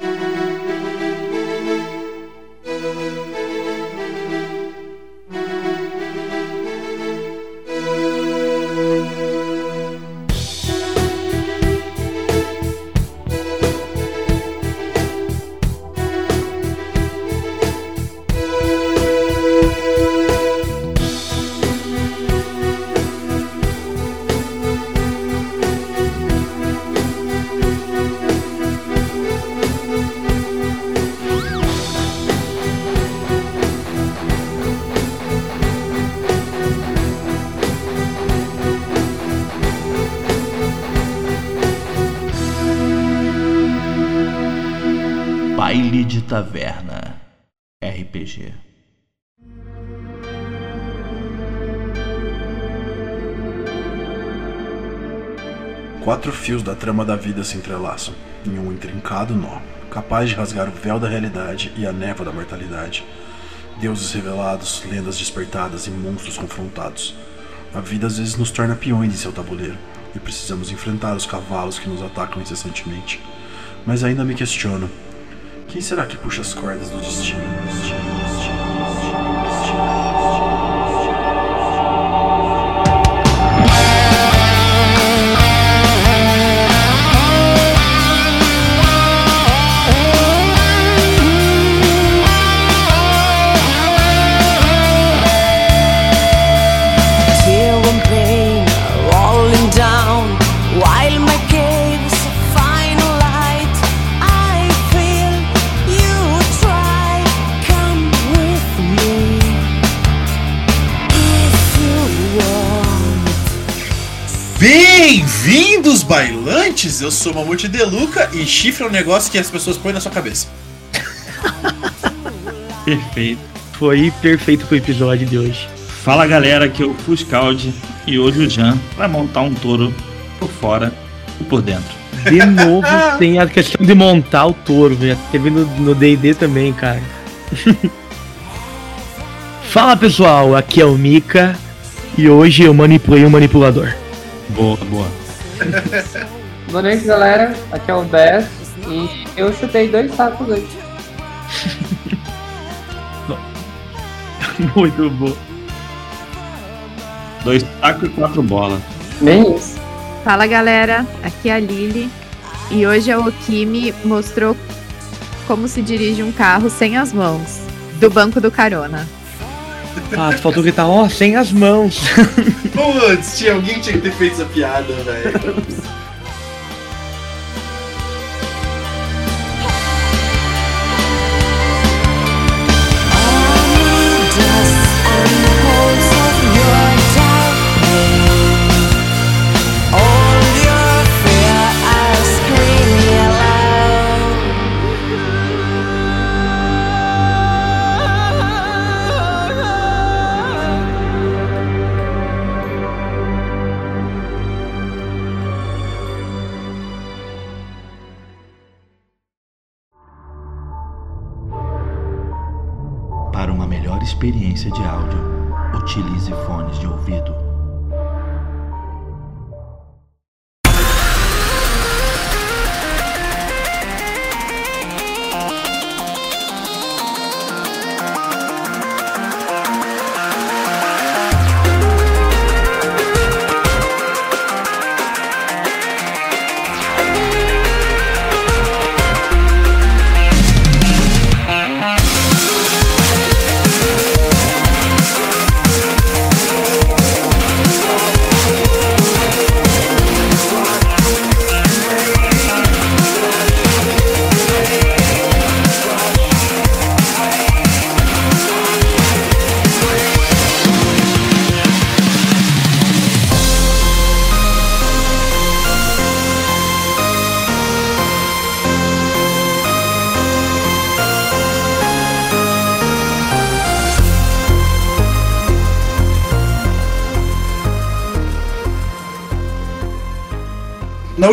Baile fios da trama da vida se entrelaçam em um intrincado nó, capaz de rasgar o véu da realidade e a névoa da mortalidade. Deuses revelados, lendas despertadas e monstros confrontados. A vida às vezes nos torna peões em seu tabuleiro e precisamos enfrentar os cavalos que nos atacam incessantemente. Mas ainda me questiono: quem será que puxa as cordas do destino? Bailantes! Eu sou Mamute Deluca e chifre é um negócio que as pessoas põem na sua cabeça. Perfeito. Foi perfeito pro episódio de hoje. Fala galera, aqui é o Fuscaldi e hoje o Jan vai montar um touro por fora e por dentro. De novo, tem a questão de montar o touro. Já teve no no DD também, cara. Fala pessoal, aqui é o Mika e hoje eu manipulei um manipulador. Boa, boa. Boa noite, galera. Aqui é o Bess e eu chutei dois sacos hoje. Muito bom. Dois tacos e quatro bolas. Bem isso. Fala galera, aqui é a Lili e hoje a Okimi mostrou como se dirige um carro sem as mãos, do banco do carona. Ah, faltou gritar, ó, sem as mãos. Putz, tinha alguém que tinha que ter feito essa piada, velho.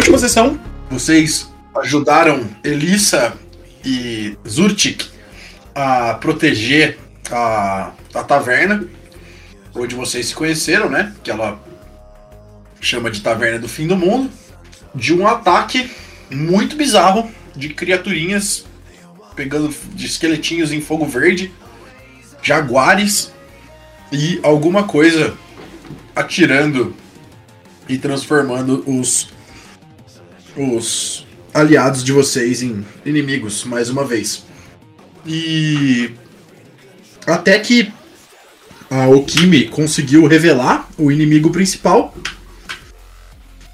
Última sessão, vocês ajudaram Elissa e Zurtik a proteger a, a taverna, onde vocês se conheceram, né? Que ela chama de Taverna do Fim do Mundo, de um ataque muito bizarro de criaturinhas pegando de esqueletinhos em fogo verde, jaguares e alguma coisa atirando e transformando os os aliados de vocês em inimigos mais uma vez. E até que a Okimi conseguiu revelar o inimigo principal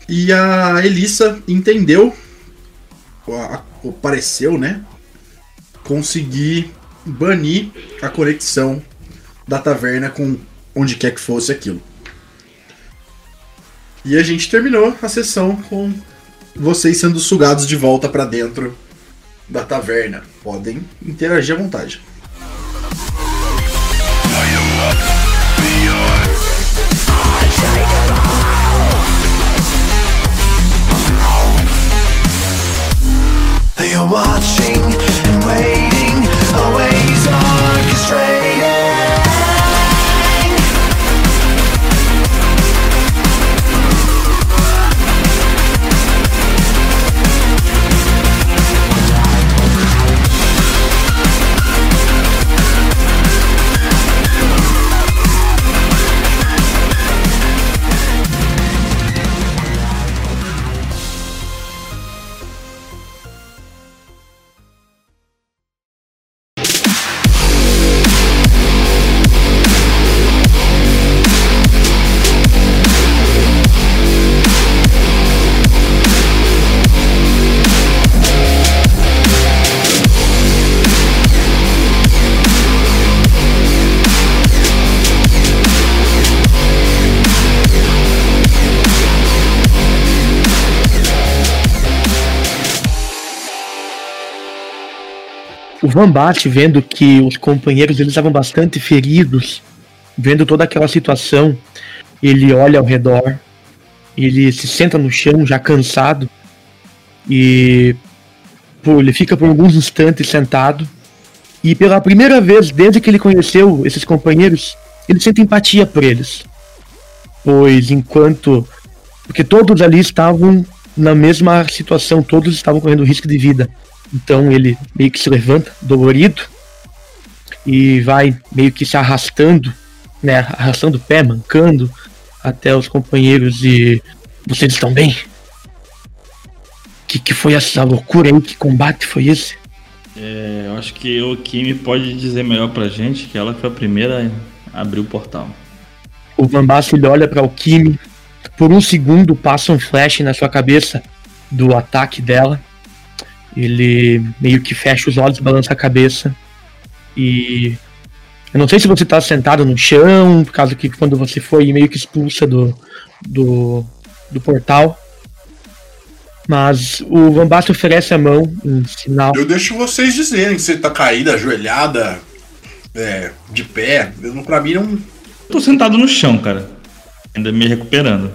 e a Elissa entendeu, pareceu, né? Conseguir banir a conexão da taverna com onde quer que fosse aquilo. E a gente terminou a sessão com vocês sendo sugados de volta pra dentro da taverna. Podem interagir à vontade. They watching and waiting, always orchestrating. Van vendo que os companheiros eles estavam bastante feridos, vendo toda aquela situação, ele olha ao redor, ele se senta no chão já cansado e pô, ele fica por alguns instantes sentado e pela primeira vez desde que ele conheceu esses companheiros, ele sente empatia por eles. Pois enquanto porque todos ali estavam na mesma situação, todos estavam correndo risco de vida. Então ele meio que se levanta, dolorido, e vai meio que se arrastando, né? Arrastando o pé, mancando, até os companheiros e. Vocês estão bem? Que que foi essa loucura aí? Que combate foi esse? É, eu acho que o Kimi pode dizer melhor pra gente que ela foi a primeira a abrir o portal. O Van Basten, olha para o Kimi. Por um segundo passa um flash na sua cabeça do ataque dela. Ele meio que fecha os olhos, balança a cabeça. E. Eu não sei se você tá sentado no chão, por causa que quando você foi meio que expulsa do, do, do portal. Mas o Van Basten oferece a mão em sinal. Eu deixo vocês dizerem se tá caída, ajoelhada, é, de pé. Eu, não- pra mim não. Tô sentado no chão, cara. Ainda me recuperando.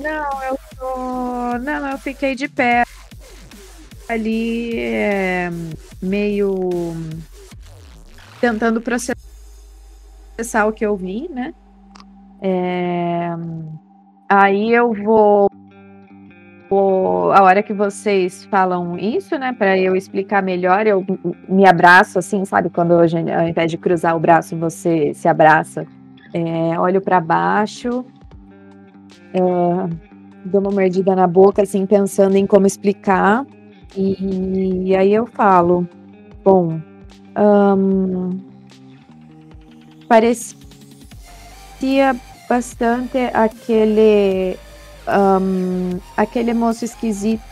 Não, eu tô. Não, eu fiquei de pé. Ali, é, meio. Tentando processar o que eu vi, né? É, Aí eu vou. vou- A hora que vocês falam isso, né, Pra eu explicar melhor, eu me abraço assim, sabe? Quando gente, ao invés de cruzar o braço, você se abraça. É, olho pra baixo, dou uma mordida na boca, assim, pensando em como explicar. E, aí eu falo, bom, ahn, parecia bastante aquele ahn, aquele moço esquisito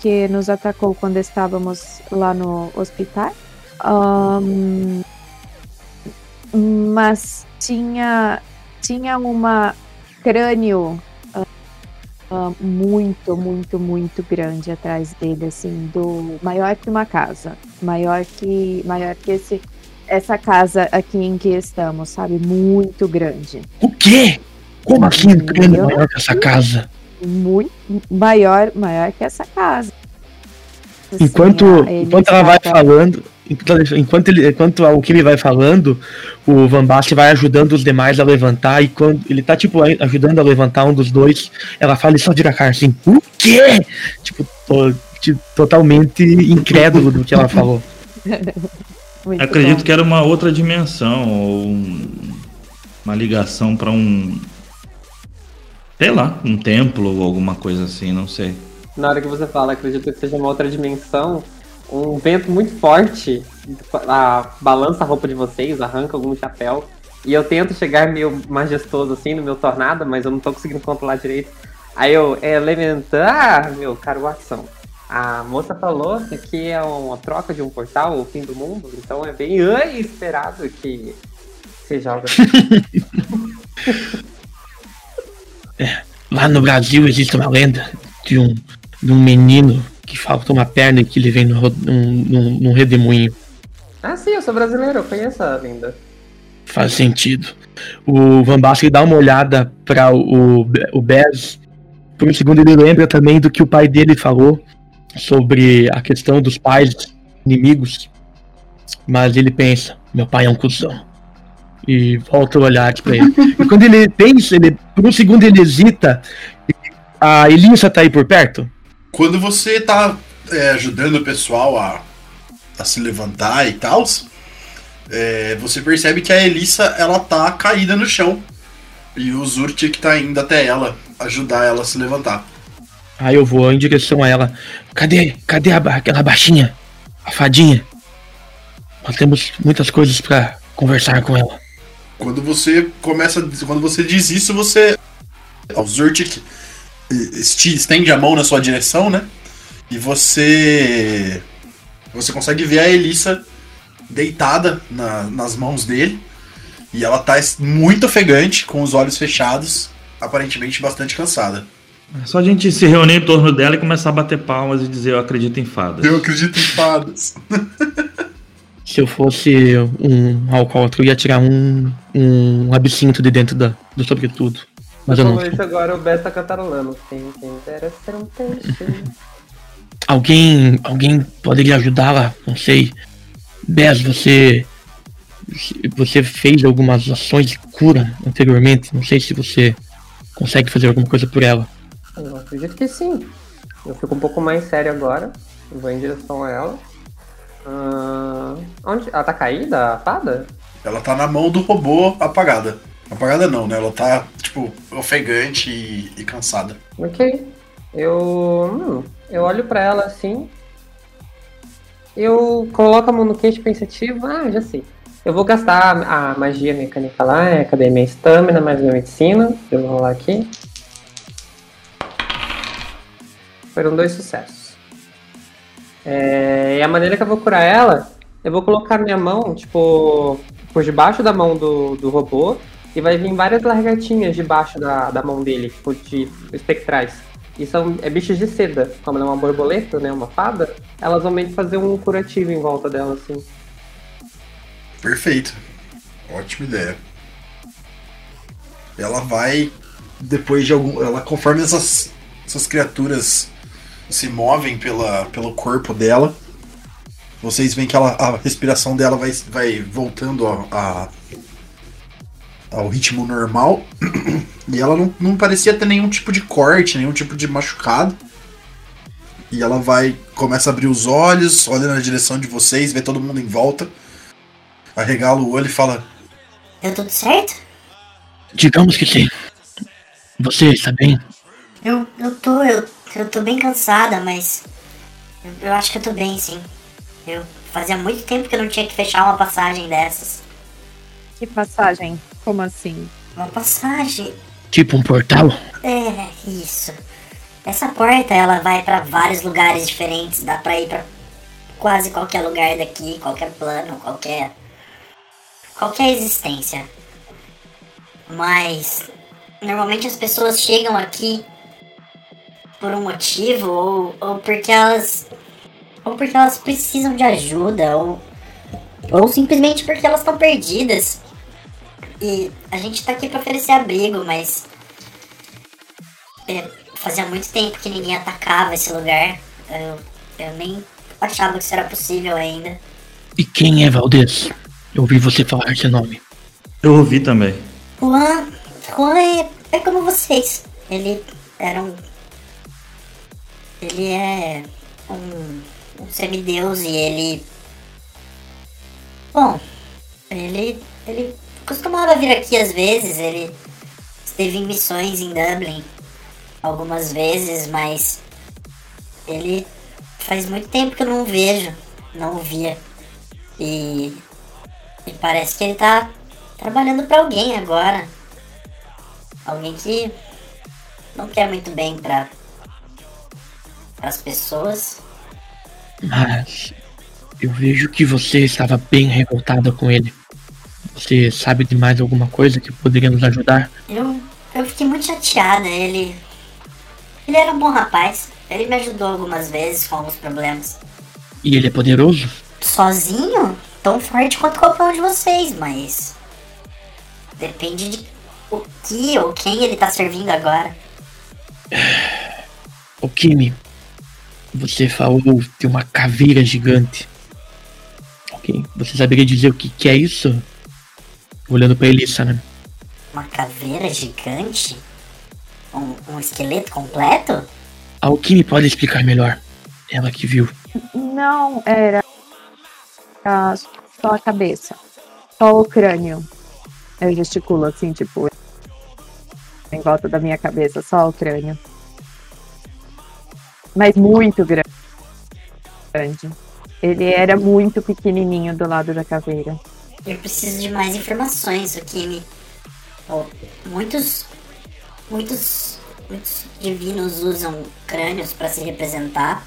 que nos atacou quando estávamos lá no hospital. Ahn, mas tinha tinha uma crânio ah, muito, muito, muito grande atrás dele, assim, do maior que uma casa, maior que maior que esse essa casa aqui em que estamos, sabe, muito grande, O quê? Como assim um crânio Eu- maior que essa casa? muito maior, maior que essa casa. Assim, Enquanto, a- ele enquanto ela vai falando, enquanto, enquanto, ele, enquanto o Kimi vai falando, o Van Basten vai ajudando os demais a levantar. E quando ele tá, tipo, aj- ajudando a levantar um dos dois, ela fala e só vira a cara assim: O quê? Tipo, tô tipo, totalmente incrédulo do que ela falou. Acredito bom. que era uma outra dimensão, ou um- uma ligação pra um. Sei lá, um templo ou alguma coisa assim, não sei. Na hora que você fala, acredito que seja uma outra dimensão, um vento muito forte a, balança a roupa de vocês, arranca algum chapéu. E eu tento chegar meio majestoso assim no meu tornado, mas eu não tô conseguindo controlar direito. Aí eu, elementar, meu caro Watson. A moça falou que aqui é uma troca de um portal, o fim do mundo, então é bem esperado que seja algo assim. Lá no Brasil existe uma lenda de um, de um menino que falta uma perna e que ele vem num, num, num redemoinho. ah, sim, eu sou brasileiro, eu conheço a lenda. Faz sentido. O Van Basten dá uma olhada para o, o Bez. Por um segundo ele lembra também do que o pai dele falou sobre a questão dos pais inimigos. Mas ele pensa, meu pai é um cuzão. E volta o olhar pra ele. e quando ele pensa, ele, por um segundo ele hesita. A Elissa tá aí por perto? Quando você tá é, ajudando o pessoal a, a se levantar e tal, é, você percebe que a Elissa ela tá caída no chão. E o Zurtik tá indo até ela, ajudar ela a se levantar. Aí eu vou em direção a ela. Cadê? Cadê a, aquela baixinha? A fadinha? Nós temos muitas coisas pra conversar com ela. Quando você começa. Quando você diz isso, você. O Zurtik estende a mão na sua direção, né? E você. Você consegue ver a Elissa deitada na- nas mãos dele. E ela tá muito ofegante, com os olhos fechados, aparentemente bastante cansada. É só a gente se reunir em torno dela e começar a bater palmas e dizer eu acredito em fadas. Eu acredito em fadas. Se eu fosse um alcoólatra, eu ia tirar um, um absinto de dentro da, do sobretudo. Mas eu não. Provavelmente agora o Bess tá cantarolando. Quem dera ser um peixe. Alguém, alguém poderia ajudá-la? Não sei. Bess, você. Você fez algumas ações de cura anteriormente. Não sei se você consegue fazer alguma coisa por ela. Eu acredito que sim. Eu fico um pouco mais sério agora. Eu vou em direção a ela. Ah, onde? Ela tá caída, a fada? Ela tá na mão do robô apagada. Apagada não, né? Ela tá, tipo, ofegante e, e cansada. Ok. Eu. hum, eu olho pra ela assim. Eu coloco a mão no queixo pensativo. Ah, já sei. Eu vou gastar a magia mecânica lá. É, cadê minha estamina mais minha medicina? Eu vou rolar aqui. Foram dois sucessos. É, e a maneira que eu vou curar ela, eu vou colocar minha mão, tipo, por debaixo da mão do, do robô. E vai vir várias largatinhas debaixo da, da mão dele, tipo, de espectrais. E são é bichos de seda. Como ela é uma borboleta, né? Uma fada, elas vão meio que fazer um curativo em volta dela, assim. Perfeito. Ótima ideia. Ela vai depois de algum, ela conforme essas essas criaturas se movem pela, pelo corpo dela, vocês veem que ela, a respiração dela vai, vai voltando a, a- ao ritmo normal. E ela não, não parecia ter nenhum tipo de corte, nenhum tipo de machucado. E ela vai, começa a abrir os olhos, olha na direção de vocês, vê todo mundo em volta arregala o olho e fala: Deu tudo certo? Digamos que sim. Você está bem? Eu, eu tô, eu, eu tô bem cansada, mas eu, eu acho que eu tô bem, sim. Eu fazia muito tempo que eu não tinha que fechar uma passagem dessas. Que passagem? Como assim? Uma passagem? Tipo um portal? É, isso. Essa porta, ela vai pra vários lugares diferentes, dá pra ir pra quase qualquer lugar daqui, qualquer plano, qualquer qualquer existência. Mas normalmente as pessoas chegam aqui por um motivo ou, ou porque elas ou porque elas precisam de ajuda ou ou simplesmente porque elas estão perdidas. E a gente tá aqui pra oferecer abrigo, mas é, fazia muito tempo que ninguém atacava esse lugar. Eu, eu nem achava que isso era possível ainda. E quem é Valdez? Eu ouvi você falar esse nome. Eu ouvi também. Juan, Juan é, é como vocês. Ele era um. Ele é um, um semideus e ele. Bom, ele. ele costumava vir aqui às vezes, ele esteve em missões em Dublin algumas vezes, mas ele faz muito tempo que eu não vejo, não via. E, e parece que ele tá trabalhando pra alguém agora. Alguém que não quer muito bem pra as pessoas. Mas eu vejo que você estava bem revoltada com ele. Você sabe de mais alguma coisa que poderia nos ajudar? Eu, eu fiquei muito chateada. Ele. Ele era um bom rapaz. Ele me ajudou algumas vezes com alguns problemas. E ele é poderoso? Sozinho? Tão forte quanto qualquer um de vocês, mas. Depende de o que ou quem ele tá servindo agora. O Kimi, você falou de uma caveira gigante. Ok, você saberia dizer o que, que é isso? Olhando pra Elissa, né? Uma caveira gigante? Um, um esqueleto completo? A Kimi pode explicar melhor. Ela que viu. Não, era a- só a cabeça. Só o crânio. Eu gesticulo assim, tipo, em volta da minha cabeça, só o crânio. Mas muito gra- grande. Ele era muito pequenininho do lado da caveira. Eu preciso de mais informações, o Kimi. Oh, muitos. Muitos. Muitos divinos usam crânios pra se representar.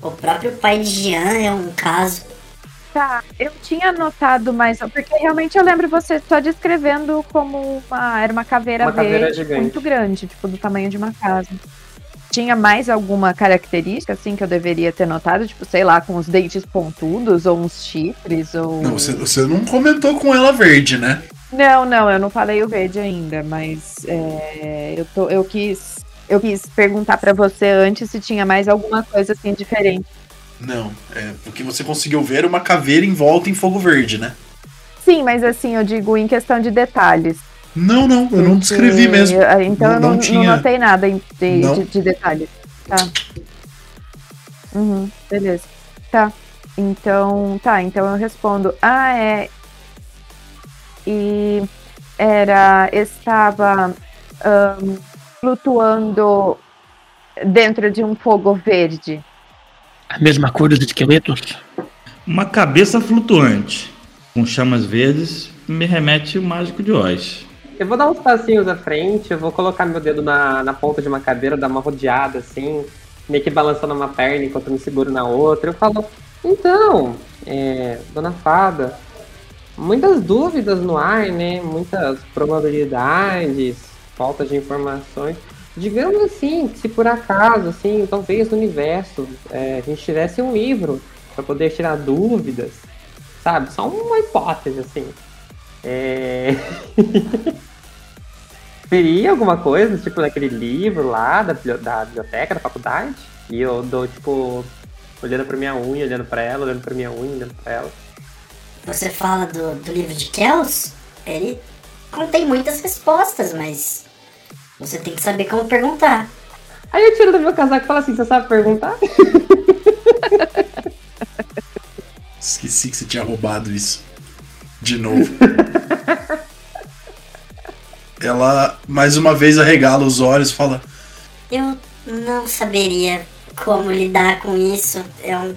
O próprio pai de Jean é um caso. Tá, eu tinha notado mais, porque realmente eu lembro você só descrevendo como uma, era uma caveira Uma caveira verde gigante. muito grande, tipo do tamanho de uma casa. Tinha mais alguma característica assim que eu deveria ter notado, tipo, sei lá, com os dentes pontudos ou uns chifres ou Não, você, você não comentou com ela verde, né? Não, não, eu não falei o verde ainda, mas é, eu, tô, eu quis eu quis perguntar pra você antes se tinha mais alguma coisa assim diferente. Não, é porque você conseguiu ver uma caveira em volta em fogo verde, né? Sim, mas assim, eu digo em questão de detalhes. Não, não, eu não descrevi mesmo. Então Não- eu não não, não tinha- notei nada em- de, Não. de, de detalhes. Tá. Uhum, beleza. Tá. Então, tá, então eu respondo. Ah, é. E era. Estava ahn, flutuando dentro de um fogo verde. A mesma cor dos esqueletos? Uma cabeça flutuante com chamas verdes me remete o mágico de Oz. Eu vou dar uns passinhos à frente, eu vou colocar meu dedo na, na ponta de uma cadeira, dar uma rodeada assim, meio que balançando uma perna enquanto eu me seguro na outra. Eu falo, então, é, dona Fada, muitas dúvidas no ar, né? Muitas probabilidades, falta de informações. Digamos assim, se por acaso, assim, talvez no universo é, a gente tivesse um livro para poder tirar dúvidas, sabe? Só uma hipótese, assim. É... Seria alguma coisa, tipo, daquele livro lá da, da biblioteca, da faculdade? E eu dou, tipo, olhando pra minha unha, olhando pra ela, olhando pra minha unha, olhando pra ela. Você fala do, do livro de Kells? Ele contém muitas respostas, mas você tem que saber como perguntar. Aí eu tiro do meu casaco e falo assim, você sabe perguntar? Esqueci que você tinha roubado isso. De novo. Ela mais uma vez arregala os olhos e fala: Eu não saberia como lidar com isso. É um...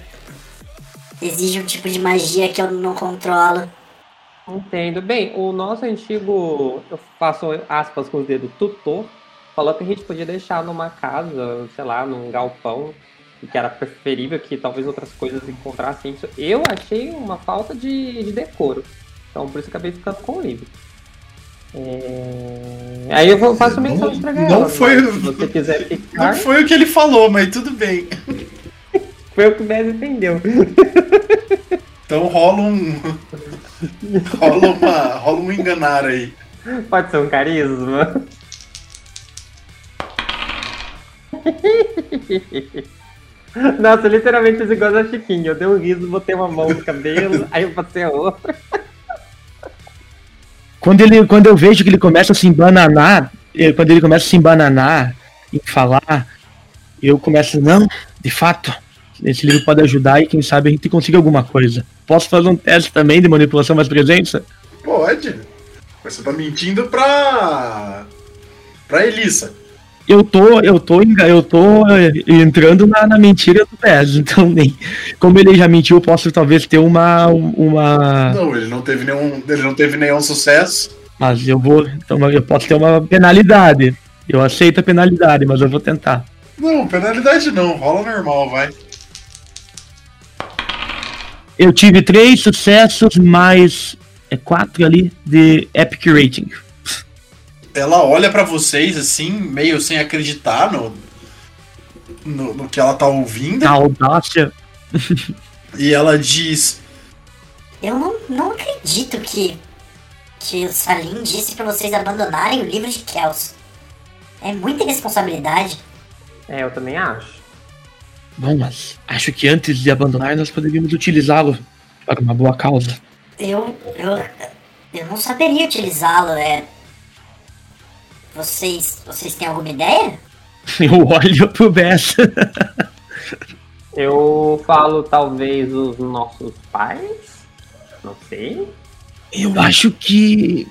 Exige um tipo de magia que eu não controlo. Entendo. Bem, o nosso antigo, eu faço aspas com os dedos, tutor, falou que a gente podia deixar numa casa, sei lá, num galpão, e que era preferível que talvez outras coisas encontrassem isso. Eu achei uma falta de, de decoro. Então por isso acabei ficando com o livro. É, Aí eu vou- faço menção de entregar Não foi- mas Se você quiser ficar, Não foi o que ele falou, mas tudo bem. foi o que o Bez entendeu. Então rola um. rola, uma, rola um enganar aí. Pode ser um carisma. Nossa, literalmente fiz igual a Chiquinho. Eu dei um riso, botei uma mão no cabelo, aí eu passei a outra. Quando, ele, quando eu vejo que ele começa a se embananar, eh, quando ele começa a se embananar e falar, eu começo, não, de fato, esse livro pode ajudar e quem sabe a gente consiga alguma coisa. Posso fazer um teste também de manipulação mais presença? Pode. Mas você tá mentindo pra. pra Elissa. Eu tô, eu tô, eu tô eh, entrando na, na mentira do Pés, então nem. Como ele já mentiu, eu posso talvez ter uma. uma Não, ele não teve nenhum. Ele não teve nenhum sucesso. mas eu vou. Então eu posso ter uma penalidade. Eu aceito a penalidade, mas eu vou tentar. Não, penalidade não, rola normal, vai. Eu tive três sucessos, mais é, quatro ali de Epic Rating. Ela olha pra vocês assim, meio sem acreditar no, no, no que ela tá ouvindo. A audácia. E ela diz: Eu não, não acredito que, que o Salim disse pra vocês abandonarem o livro de Kels. É muita responsabilidade. É, eu também acho. Bom, mas acho que antes de abandonar, nós poderíamos utilizá-lo para uma boa causa. Eu. Eu. Eu não saberia utilizá-lo, é. Vocês. Vocês têm alguma ideia? Eu olho pro Bess. Eu falo talvez os nossos pais. Não sei. Eu acho que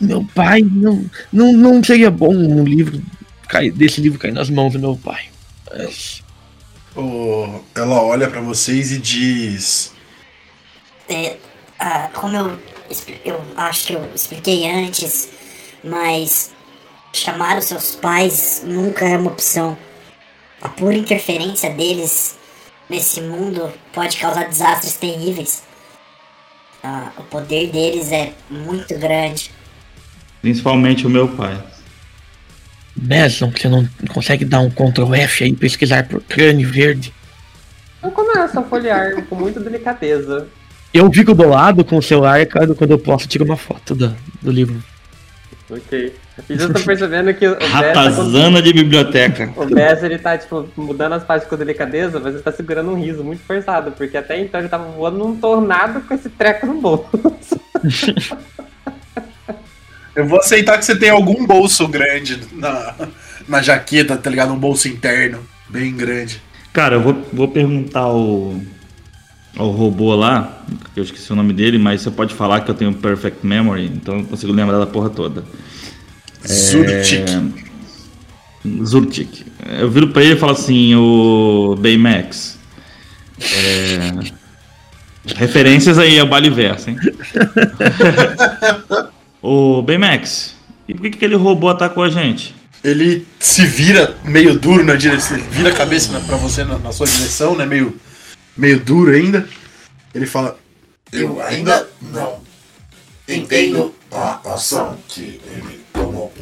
meu pai não, não, não seria bom um livro cair, desse livro cair nas mãos do meu pai. Mas, "Ô", ela olha pra vocês e diz: É, ah, como eu, eu acho que eu expliquei antes, mas chamar os seus pais nunca é uma opção. A pura interferência deles nesse mundo pode causar desastres terríveis. Ah, o poder deles é muito grande. Principalmente o meu pai. Besson, você não consegue dar um Ctrl F aí e pesquisar por crânio verde? Eu começo a folhear com muita delicadeza. Eu fico do lado com o celular quando, quando eu posso tirar uma foto do, do livro. Ok. E já tô percebendo que o Bess, tá Ratazana de biblioteca. o Bess, ele tá, tipo, mudando as páginas com delicadeza, mas ele tá segurando um riso muito forçado, porque até então ele tava voando num tornado com esse treco no bolso. Eu vou aceitar que você tem algum bolso grande na, na jaqueta, tá ligado? Um bolso interno, bem grande. Cara, eu vou, vou perguntar ao, ao robô lá, que eu esqueci o nome dele, mas você pode falar que eu tenho perfect memory, então eu consigo lembrar da porra toda. Zurtik. Zurtik. Eu viro pra ele e falo assim, o Baymax. É... Referências aí ao Baliverso, hein? Ô Baymax, e por que, que aquele robô atacou a gente? Ele se vira meio duro na direção, ele vira a cabeça pra você na, na sua direção, né? Meio, meio duro ainda. Ele fala: Eu ainda não entendo a ação que ele tomou.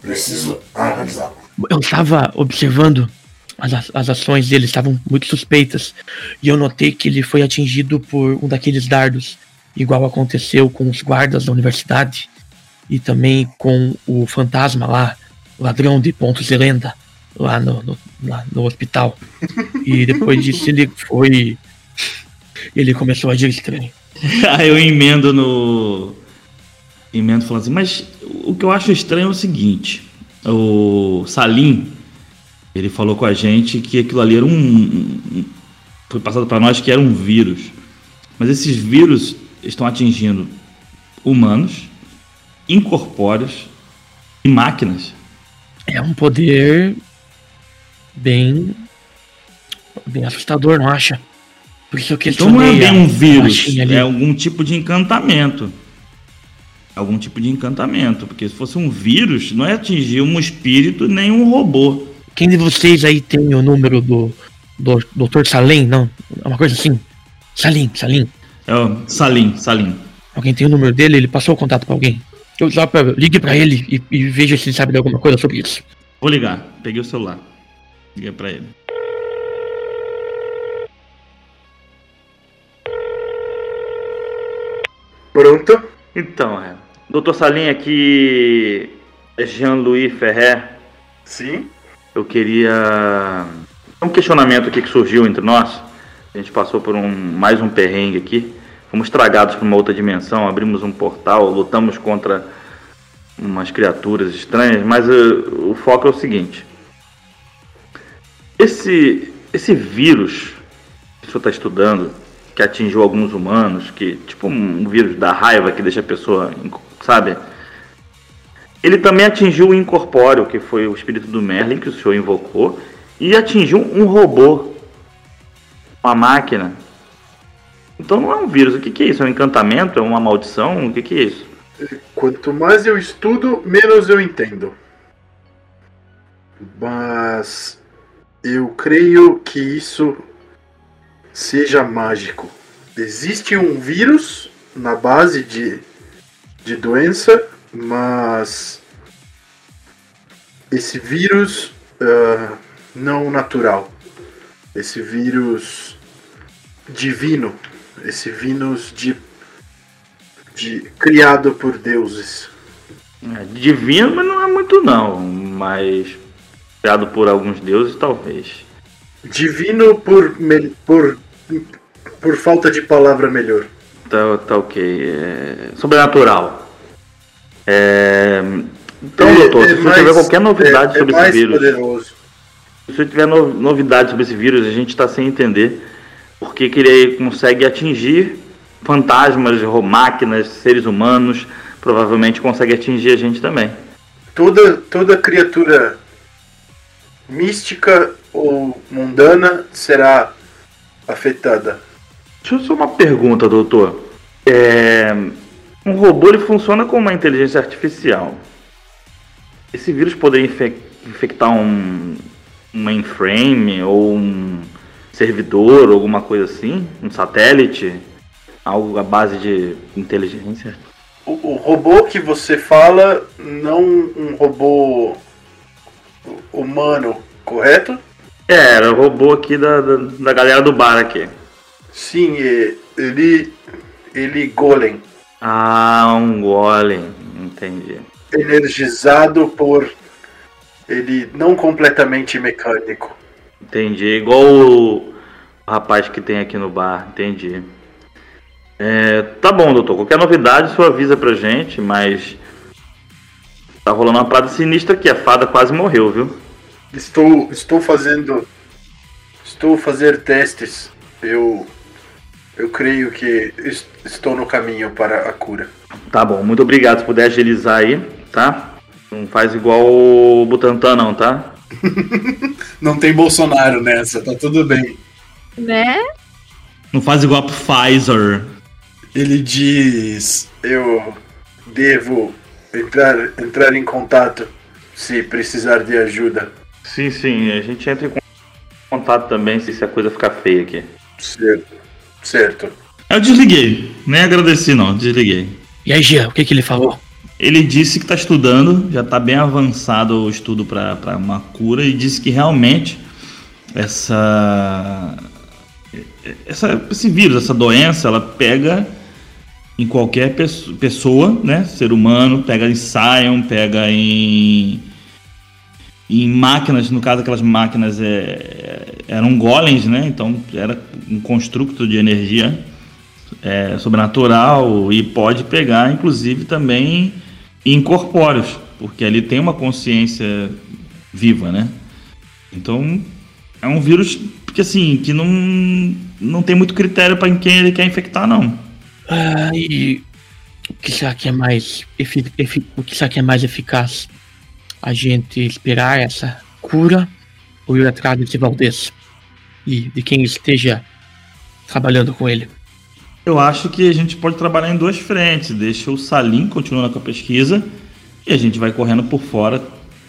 Preciso analisar. Eu estava observando as, as ações dele, estavam muito suspeitas. E eu notei que ele foi atingido por um daqueles dardos, igual aconteceu com os guardas da universidade e também com o fantasma lá, ladrão de pontos de lenda, lá no, no, lá no hospital. E depois disso ele foi. Ele começou a agir estranho. Aí eu emendo no. Emendo falando assim, mas o que eu acho estranho é o seguinte: o Salim, ele falou com a gente que aquilo ali era um. um- Foi passado para nós que era um vírus. Mas esses vírus estão atingindo humanos, incorpóreos e máquinas. É um poder bem. bem assustador, não acha? Por isso que Então não é bem um vírus, é algum tipo de encantamento. Algum tipo de encantamento. Porque se fosse um vírus, não é atingir um espírito nem um robô. Quem de vocês aí tem o número do, do Dr. Salim? Não, é uma coisa assim. Salim, Salim. É o Salim, Salim. Alguém tem o número dele? Ele passou o contato pra alguém? Eu pra, ligue pra ele e, e veja se ele sabe de alguma coisa sobre isso. Vou ligar. Peguei o celular. Liguei pra ele. Pronto. Então, é. Doutor Salim aqui. é Jean-Louis Ferrer. Sim. Eu queria. Um questionamento aqui que surgiu entre nós. A gente passou por um mais um perrengue aqui. Fomos tragados para uma outra dimensão, abrimos um portal, lutamos contra umas criaturas estranhas, mas eh, o foco é o seguinte. Esse, esse vírus que o senhor está estudando, que atingiu alguns humanos, que tipo um vírus da raiva que deixa a pessoa, sabe? Ele também atingiu o incorpóreo, que foi o espírito do Merlin que o senhor invocou, e atingiu um robô, uma máquina. Então não é um vírus. O que, que é isso? É um encantamento? É uma maldição? O que, que é isso? Quanto mais eu estudo, menos eu entendo. Mas eu creio que isso seja mágico. Existe um vírus na base de, de doença, mas esse vírus ah, não natural, esse vírus divino, esse vírus de, de criado por deuses. É, divino, mas não é muito não. Mas criado por alguns deuses, talvez. Divino por, me- por, por falta de palavra melhor. Tá, tá ok. É... Sobrenatural. É... Então, É- doutor, é se você mais- tiver qualquer novidade é- é sobre esse vírus. poderoso. Se você tiver no- novidade sobre esse vírus, a gente está sem entender porque que ele consegue atingir fantasmas, máquinas, seres humanos, provavelmente consegue atingir a gente também. Toda, toda criatura mística ou mundana será afetada. Deixa eu só uma pergunta, doutor. É, Um robô ele funciona como uma inteligência artificial. Esse vírus poderia infe- infectar um, um mainframe ou um servidor, alguma coisa assim? Um satélite? Algo à base de inteligência? O, o robô que você fala, não um robô humano, correto? É, era o robô aqui da, da, da galera do bar aqui. Sim, é, ele. Ele golem. Ah, um golem. Entendi. Energizado por. Ele não completamente mecânico. Entendi. Igual o rapaz que tem aqui no bar. Entendi. É, tá bom, doutor. Qualquer novidade, só avisa pra gente, mas. Tá rolando uma parada sinistra aqui. A fada quase morreu, viu? Estou, estou fazendo. Estou fazer testes. Eu. Eu creio que es- estou no caminho para a cura. Tá bom, muito obrigado. Se puder agilizar aí, tá? Não faz igual o Butantan, não, tá? Não tem Bolsonaro nessa, tá tudo bem. Né? Não faz igual pro Pfizer. Ele diz. Eu devo entrar, entrar em contato se precisar de ajuda. Sim, sim. A gente entra em contato também se se a coisa ficar feia aqui. Certo. Certo. Eu desliguei. Nem agradeci, não. Desliguei. E aí, Jean, o que, que ele falou? Ele disse que está estudando, já está bem avançado o estudo para uma cura e disse que realmente essa, essa esse vírus, essa doença, ela pega em qualquer pesso- pessoa, né, ser humano, pega em Sion, pega em em máquinas, no caso aquelas máquinas é, eram golems, né? Então era um construto de energia é, sobrenatural e pode pegar, inclusive, também incorpóreos, porque ali tem uma consciência viva, né? Então é um vírus que assim que não, não tem muito critério para quem ele quer infectar, não. Ah, e o que será que é mais o que será que é mais eficaz? A gente esperar essa cura ou ir atrás desse Valdez e de quem esteja trabalhando com ele? Eu acho que a gente pode trabalhar em duas frentes. Deixa o Salim continuando com a pesquisa e a gente vai correndo por fora.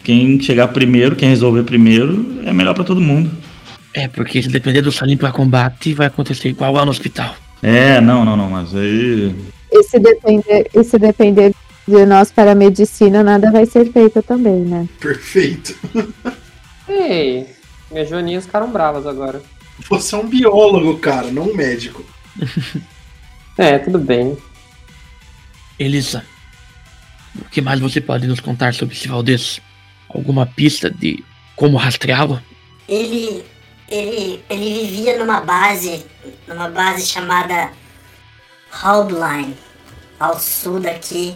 Quem chegar primeiro, quem resolver primeiro, é melhor para todo mundo. É, porque se depender do Salim para combate, vai acontecer igual lá no hospital. É, não, não, não, mas aí. E se depender, e se depender de nós para a medicina, nada vai ser feito também, né? Perfeito. Ei, minhas joaninhas ficaram bravas agora. Você é um biólogo, cara, não um médico. É, tudo bem. Elisa, o que mais você pode nos contar sobre esse Valdez? Alguma pista de como rastreá-lo? Ele, ele, ele vivia numa base, numa base chamada Halbline, ao sul daqui.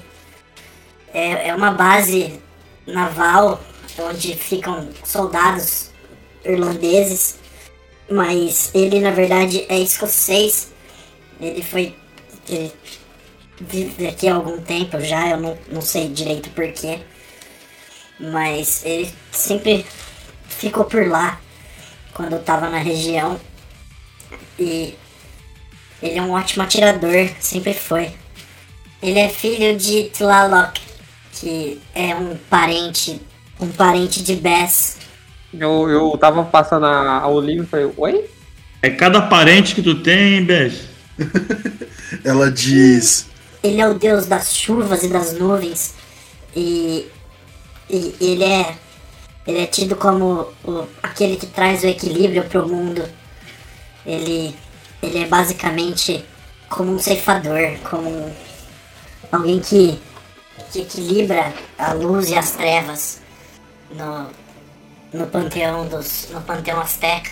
É, é uma base naval onde ficam soldados irlandeses, mas ele na verdade é escocês. Ele foi. Ele vive aqui há algum tempo já, eu não, não sei direito porquê. Mas ele sempre ficou por lá quando eu tava na região. E ele é um ótimo atirador, sempre foi. Ele é filho de Tlaloc, que é um parente, um parente de Bess. Eu, eu tava passando a, livro e falei, oi? É cada parente que tu tem, Bess. Ela diz. Ele é o deus das chuvas e das nuvens. E, e ele é ele é tido como o, aquele que traz o equilíbrio pro mundo. Ele ele é basicamente como um ceifador, como um, alguém que, que equilibra a luz e as trevas no, no panteão dos no panteão azteca.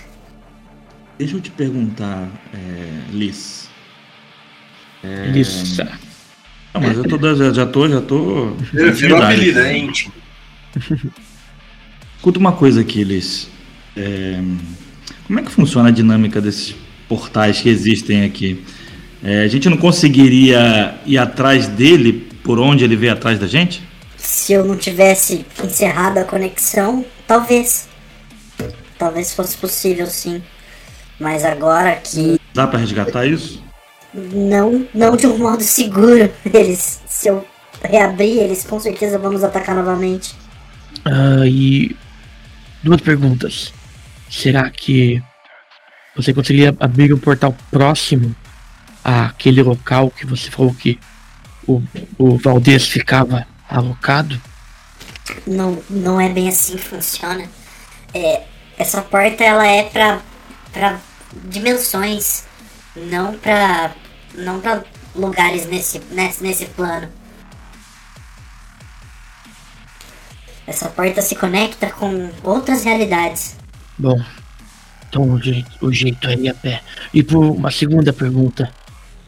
Deixa eu te perguntar, é, Liz. É... Lissa. Não, mas eu tô, já, já tô, já tô. Virou apelido, é íntimo. Escuta uma coisa aqui, Liz. É, Como é que funciona a dinâmica desses portais que existem aqui? É, a gente não conseguiria ir atrás dele por onde ele veio atrás da gente? Se eu não tivesse encerrado a conexão, talvez. Talvez fosse possível sim. Mas agora que Dá pra resgatar isso? não, não de um modo seguro. Eles, se eu reabrir, eles com certeza vão nos atacar novamente. Ah, e duas perguntas. Será que você conseguiria abrir um portal próximo àquele local que você falou que o, o Valdez ficava alocado? Não, não é bem assim que funciona. É, essa porta ela é pra, pra dimensões, não pra, não pra lugares nesse, nesse, nesse plano. Essa porta se conecta com outras realidades. Bom, então o jeito, o jeito é ir a pé. E por uma segunda pergunta,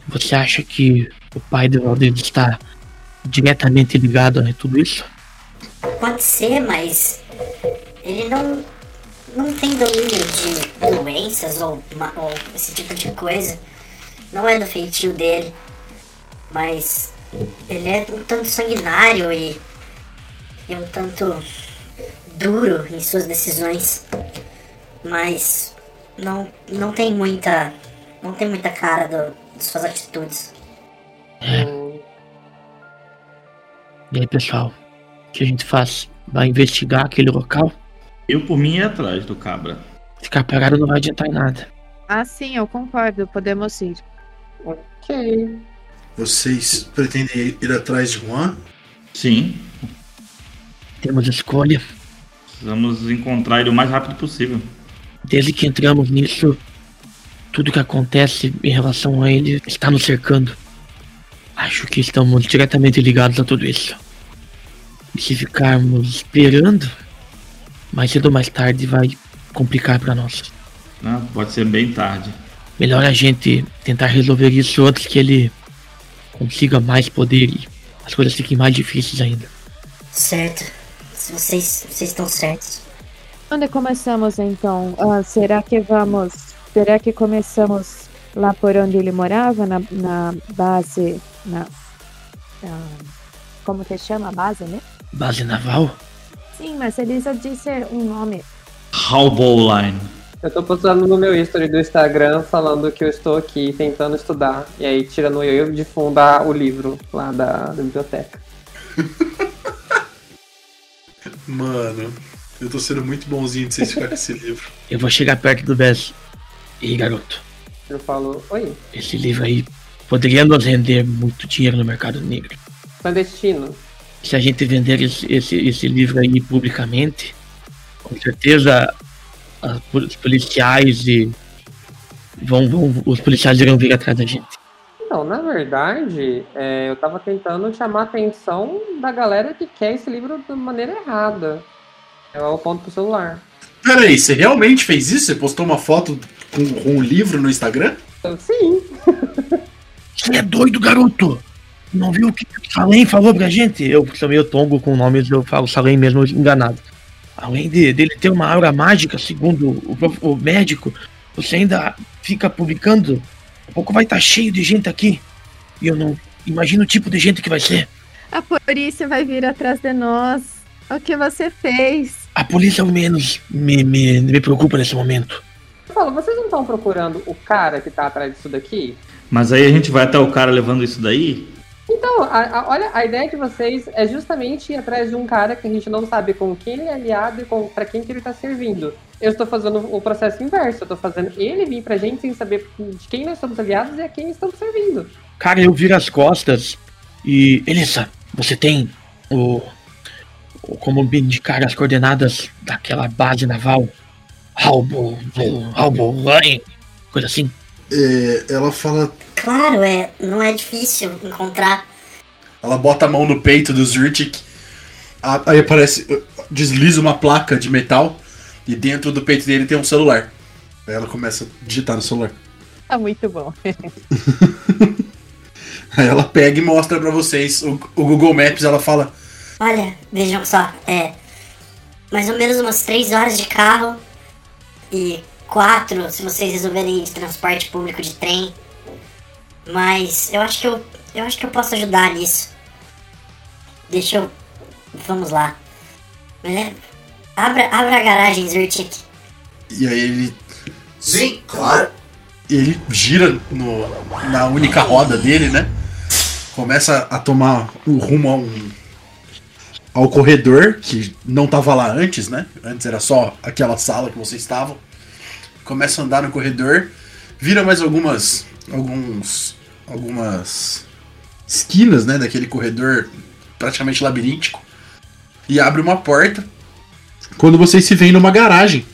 você acha que o pai do Valdez está diretamente ligado a tudo isso? Pode ser, mas ele não, não tem domínio de doenças ou, ou esse tipo de coisa. Não é do feitio dele. Mas ele é um tanto sanguinário e, e um tanto duro em suas decisões. Mas não, não tem muita. não tem muita cara do, de suas atitudes. E aí, pessoal, o que a gente faz? Vai investigar aquele local? Eu, por mim, ia atrás do cabra. Ficar parado não vai adiantar em nada. Ah, sim, eu concordo. Podemos ir. Ok. Vocês pretendem ir atrás de Juan? Sim, Temos escolha. precisamos encontrar ele o mais rápido possível. Desde que entramos nisso, tudo que acontece em relação a ele está nos cercando. Acho que estamos diretamente ligados a tudo isso. E se ficarmos esperando, mais cedo ou mais tarde vai complicar para nós. né? Pode ser bem tarde. Melhor a gente tentar resolver isso antes que ele consiga mais poder e as coisas fiquem mais difíceis ainda. Certo. Se vocês, vocês estão certos. Onde começamos então? Ah, será que vamos. Será que começamos lá por onde ele morava? Na, na base. Na. ah, como que chama a base, né? Base naval? Sim, mas ele só disse um nome. Halbowline. Eu tô postando no meu history do Instagram falando que eu estou aqui tentando estudar. E aí tirando eu de fundar o livro lá da, da biblioteca. Mano, eu tô sendo muito bonzinho de vocês ficar com esse livro. Eu vou chegar perto do Bess. E garoto, Eu falo, oi, esse livro aí poderia nos render muito dinheiro no mercado negro. clandestino. Se a gente vender esse, esse, esse livro aí publicamente, com certeza os policiais e vão, vão os policiais irão vir atrás da gente. Não, na verdade, é, eu tava tentando chamar a atenção da galera que quer esse livro de maneira errada. Eu aponto pro celular. Peraí, você realmente fez isso? Você postou uma foto com, com um livro no Instagram? Sim. Você é doido, garoto! Não viu o que o Salem falou pra gente? Eu chamei o Tongo com nomes, eu falo Salem mesmo enganado. Além de, dele ter uma aura mágica, segundo o, o médico, você ainda fica publicando. Um pouco vai estar cheio de gente aqui. E eu não imagino o tipo de gente que vai ser. A polícia vai vir atrás de nós. O que você fez? A polícia ao menos me, me, me preocupa nesse momento. Fala, vocês não estão procurando o cara que tá atrás disso daqui? Mas aí a gente vai até o cara levando isso daí? Então, a- a- olha, a ideia de vocês é justamente ir atrás de um cara que a gente não sabe com quem ele é aliado e com, pra quem que ele tá servindo. Eu estou fazendo o processo inverso, eu tô fazendo ele vir pra gente sem saber de quem nós somos aliados e a quem estamos servindo. Cara, eu viro as costas e. Elissa, você tem o. o- como me indicar as coordenadas daquela base naval? Halbo. Halbo. Coisa assim. É, ela fala. Claro, é, não é difícil encontrar. Ela bota a mão no peito do Zurtik. a- Aí aparece. Desliza uma placa de metal. E dentro do peito dele tem um celular. Aí ela começa a digitar no celular. Tá muito bom. Aí ela pega e mostra pra vocês o, o Google Maps. Ela fala: Olha, vejam só, é. Mais ou menos umas três horas de carro. E quatro se vocês resolverem ir de transporte público de trem. Mas eu acho que eu. Eu acho que eu posso ajudar nisso. Deixa eu. Vamos lá. É, abra, abra a garagem, Zurtik. E aí ele. Sim, claro. Ele gira no, na única roda dele, né? Começa a tomar o rumo a um, ao corredor, que não tava lá antes, né? Antes era só aquela sala que vocês estavam. Começa a andar no corredor, vira mais algumas. alguns. algumas esquinas, né? Daquele corredor praticamente labiríntico. E abre uma porta. Quando vocês se veem numa garagem.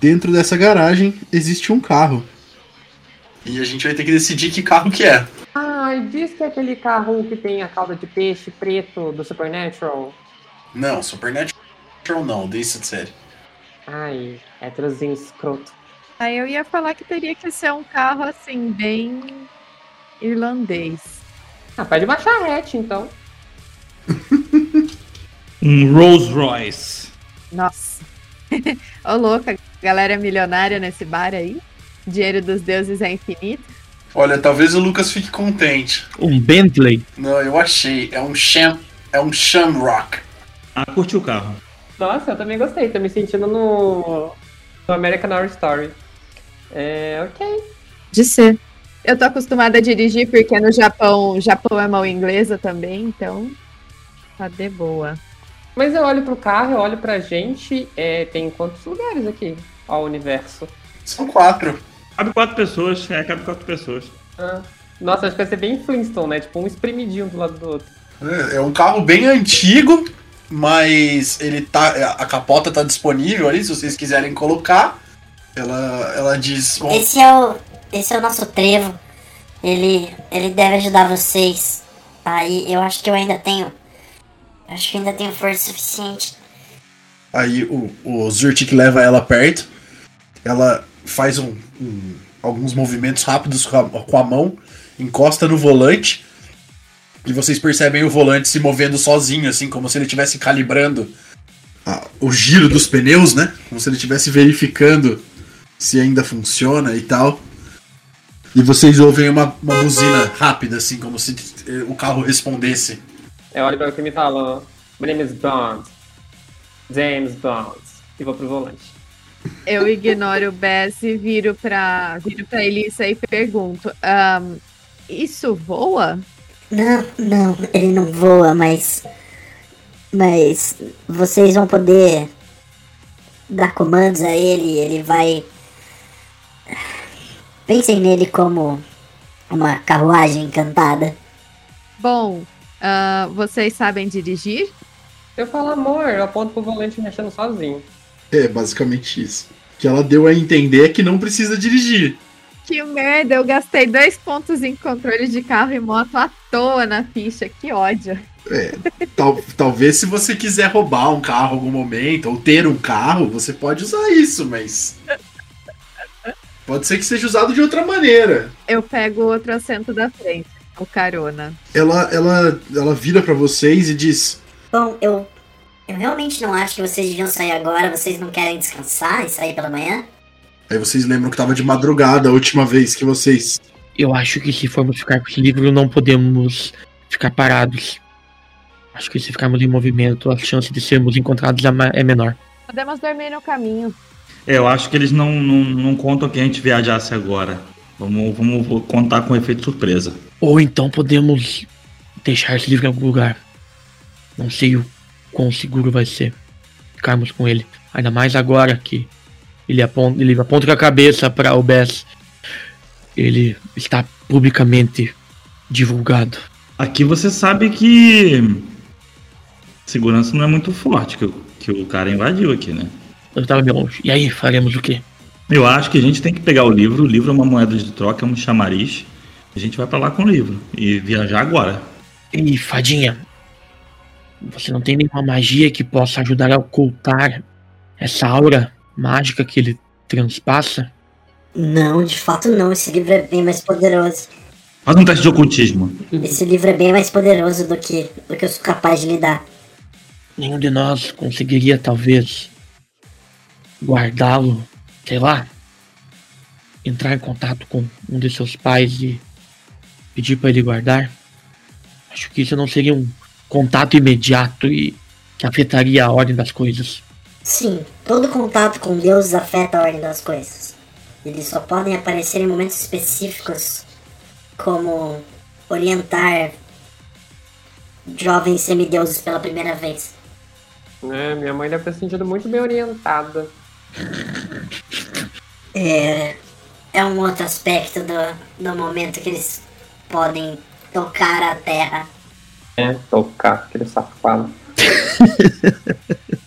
Dentro dessa garagem existe um carro. E a gente vai ter que decidir que carro que é. Ah, e diz que é aquele carro que tem a cauda de peixe preto do Supernatural. Não, Supernatural não, deixa de série. Ai, héterozinho escroto. Aí eu ia falar que teria que ser um carro assim, bem irlandês. Ah, pode baixar a hatch, então. Um Rolls Royce. Nossa. Ô, louca, galera milionária nesse bar aí. Dinheiro dos deuses é infinito. Olha, talvez o Lucas fique contente. Um Bentley. Não, eu achei. É um Sham. É um Shamrock. Ah, curti o carro. Nossa, eu também gostei. Tô me sentindo no, no American Horror Story. É, ok. De ser. Eu tô acostumada a dirigir porque no Japão, Japão é mão inglesa também, então tá de boa. Mas eu olho pro carro, eu olho pra gente. É, tem quantos lugares aqui ao universo? São quatro. Cabe quatro pessoas, é, cabe quatro pessoas. Ah, nossa, acho que vai ser bem Flintstone, né? Tipo um espremidinho do lado do outro. É, é um carro bem antigo, mas ele tá. A capota tá disponível ali, se vocês quiserem colocar. Ela, ela diz. "Bom, Esse é o. Esse é o nosso trevo. Ele. ele deve ajudar vocês. Aí eu acho que eu ainda tenho. Acho que ainda tenho força suficiente. Aí o, o Zurtik leva ela perto. Ela faz um, um- alguns movimentos rápidos com a, com a mão, encosta no volante. E vocês percebem o volante se movendo sozinho, assim, como se ele estivesse calibrando a- o giro dos pneus, né? Como se ele estivesse verificando se ainda funciona e tal. E vocês ouvem uma, uma buzina rápida, assim, como se eh, o carro respondesse. Eu olho pra que me fala. My name is Bond. James Bond. E vou pro volante. Eu ignoro o Bess e viro pra, viro pra Elissa e pergunto: "Ahn, Isso voa? Não, não, ele não voa, mas. Mas vocês vão poder dar comandos a ele, ele vai. Pensem nele como uma carruagem encantada. Bom, ah, vocês sabem dirigir? Eu falo amor, eu aponto pro volante mexendo sozinho. É, basicamente isso. O que ela deu a entender é que não precisa dirigir. Que merda, eu gastei dois pontos em controle de carro e moto à toa na ficha, que ódio. É, tal- talvez se você quiser roubar um carro em algum momento, ou ter um carro, você pode usar isso, mas. Pode ser que seja usado de outra maneira. Eu pego o outro assento da frente, o carona. Ela, ela, ela vira pra vocês e diz: Bom, eu. Eu realmente não acho que vocês deviam sair agora. Vocês não querem descansar e sair pela manhã? Aí vocês lembram que tava de madrugada a última vez que vocês. Eu acho que se formos ficar com esse livro, não podemos ficar parados. Acho que se ficarmos em movimento, a chance de sermos encontrados é é menor. Podemos dormir no caminho. É, eu acho que eles não, não, não contam que a gente viajasse agora. Vamos, vamos contar com efeito surpresa. Ou então podemos deixar esse livro em algum lugar. Não sei o quão seguro vai ser ficarmos com ele. Ainda mais agora que ele aponta, ele aponta com a cabeça para o Bess. Ele está publicamente divulgado. Aqui você sabe que segurança não é muito forte, que, o- que o cara invadiu aqui, né? Eu estava bem longe. E aí, faremos o quê? Eu acho que a gente tem que pegar o livro. O livro é uma moeda de troca, é um chamariz. A gente vai pra lá com o livro e viajar agora. Ei, fadinha. Você não tem nenhuma magia que possa ajudar a ocultar essa aura mágica que ele transpassa? Não, de fato não. Esse livro é bem mais poderoso. Faz um teste de ocultismo. Esse livro é bem mais poderoso do que, do que eu sou capaz de lidar. Nenhum de nós conseguiria, talvez, guardá-lo, sei lá, entrar em contato com um de seus pais e pedir para ele guardar. Acho que isso não seria um contato imediato e que afetaria a ordem das coisas. Sim, todo contato com Deus afeta a ordem das coisas. Eles só podem aparecer em momentos específicos, como orientar jovens semideuses pela primeira vez. É, minha mãe deve ter se sentido muito bem orientada. É, é um outro aspecto do, do momento que eles podem tocar a terra. É, tocar, aquele safado.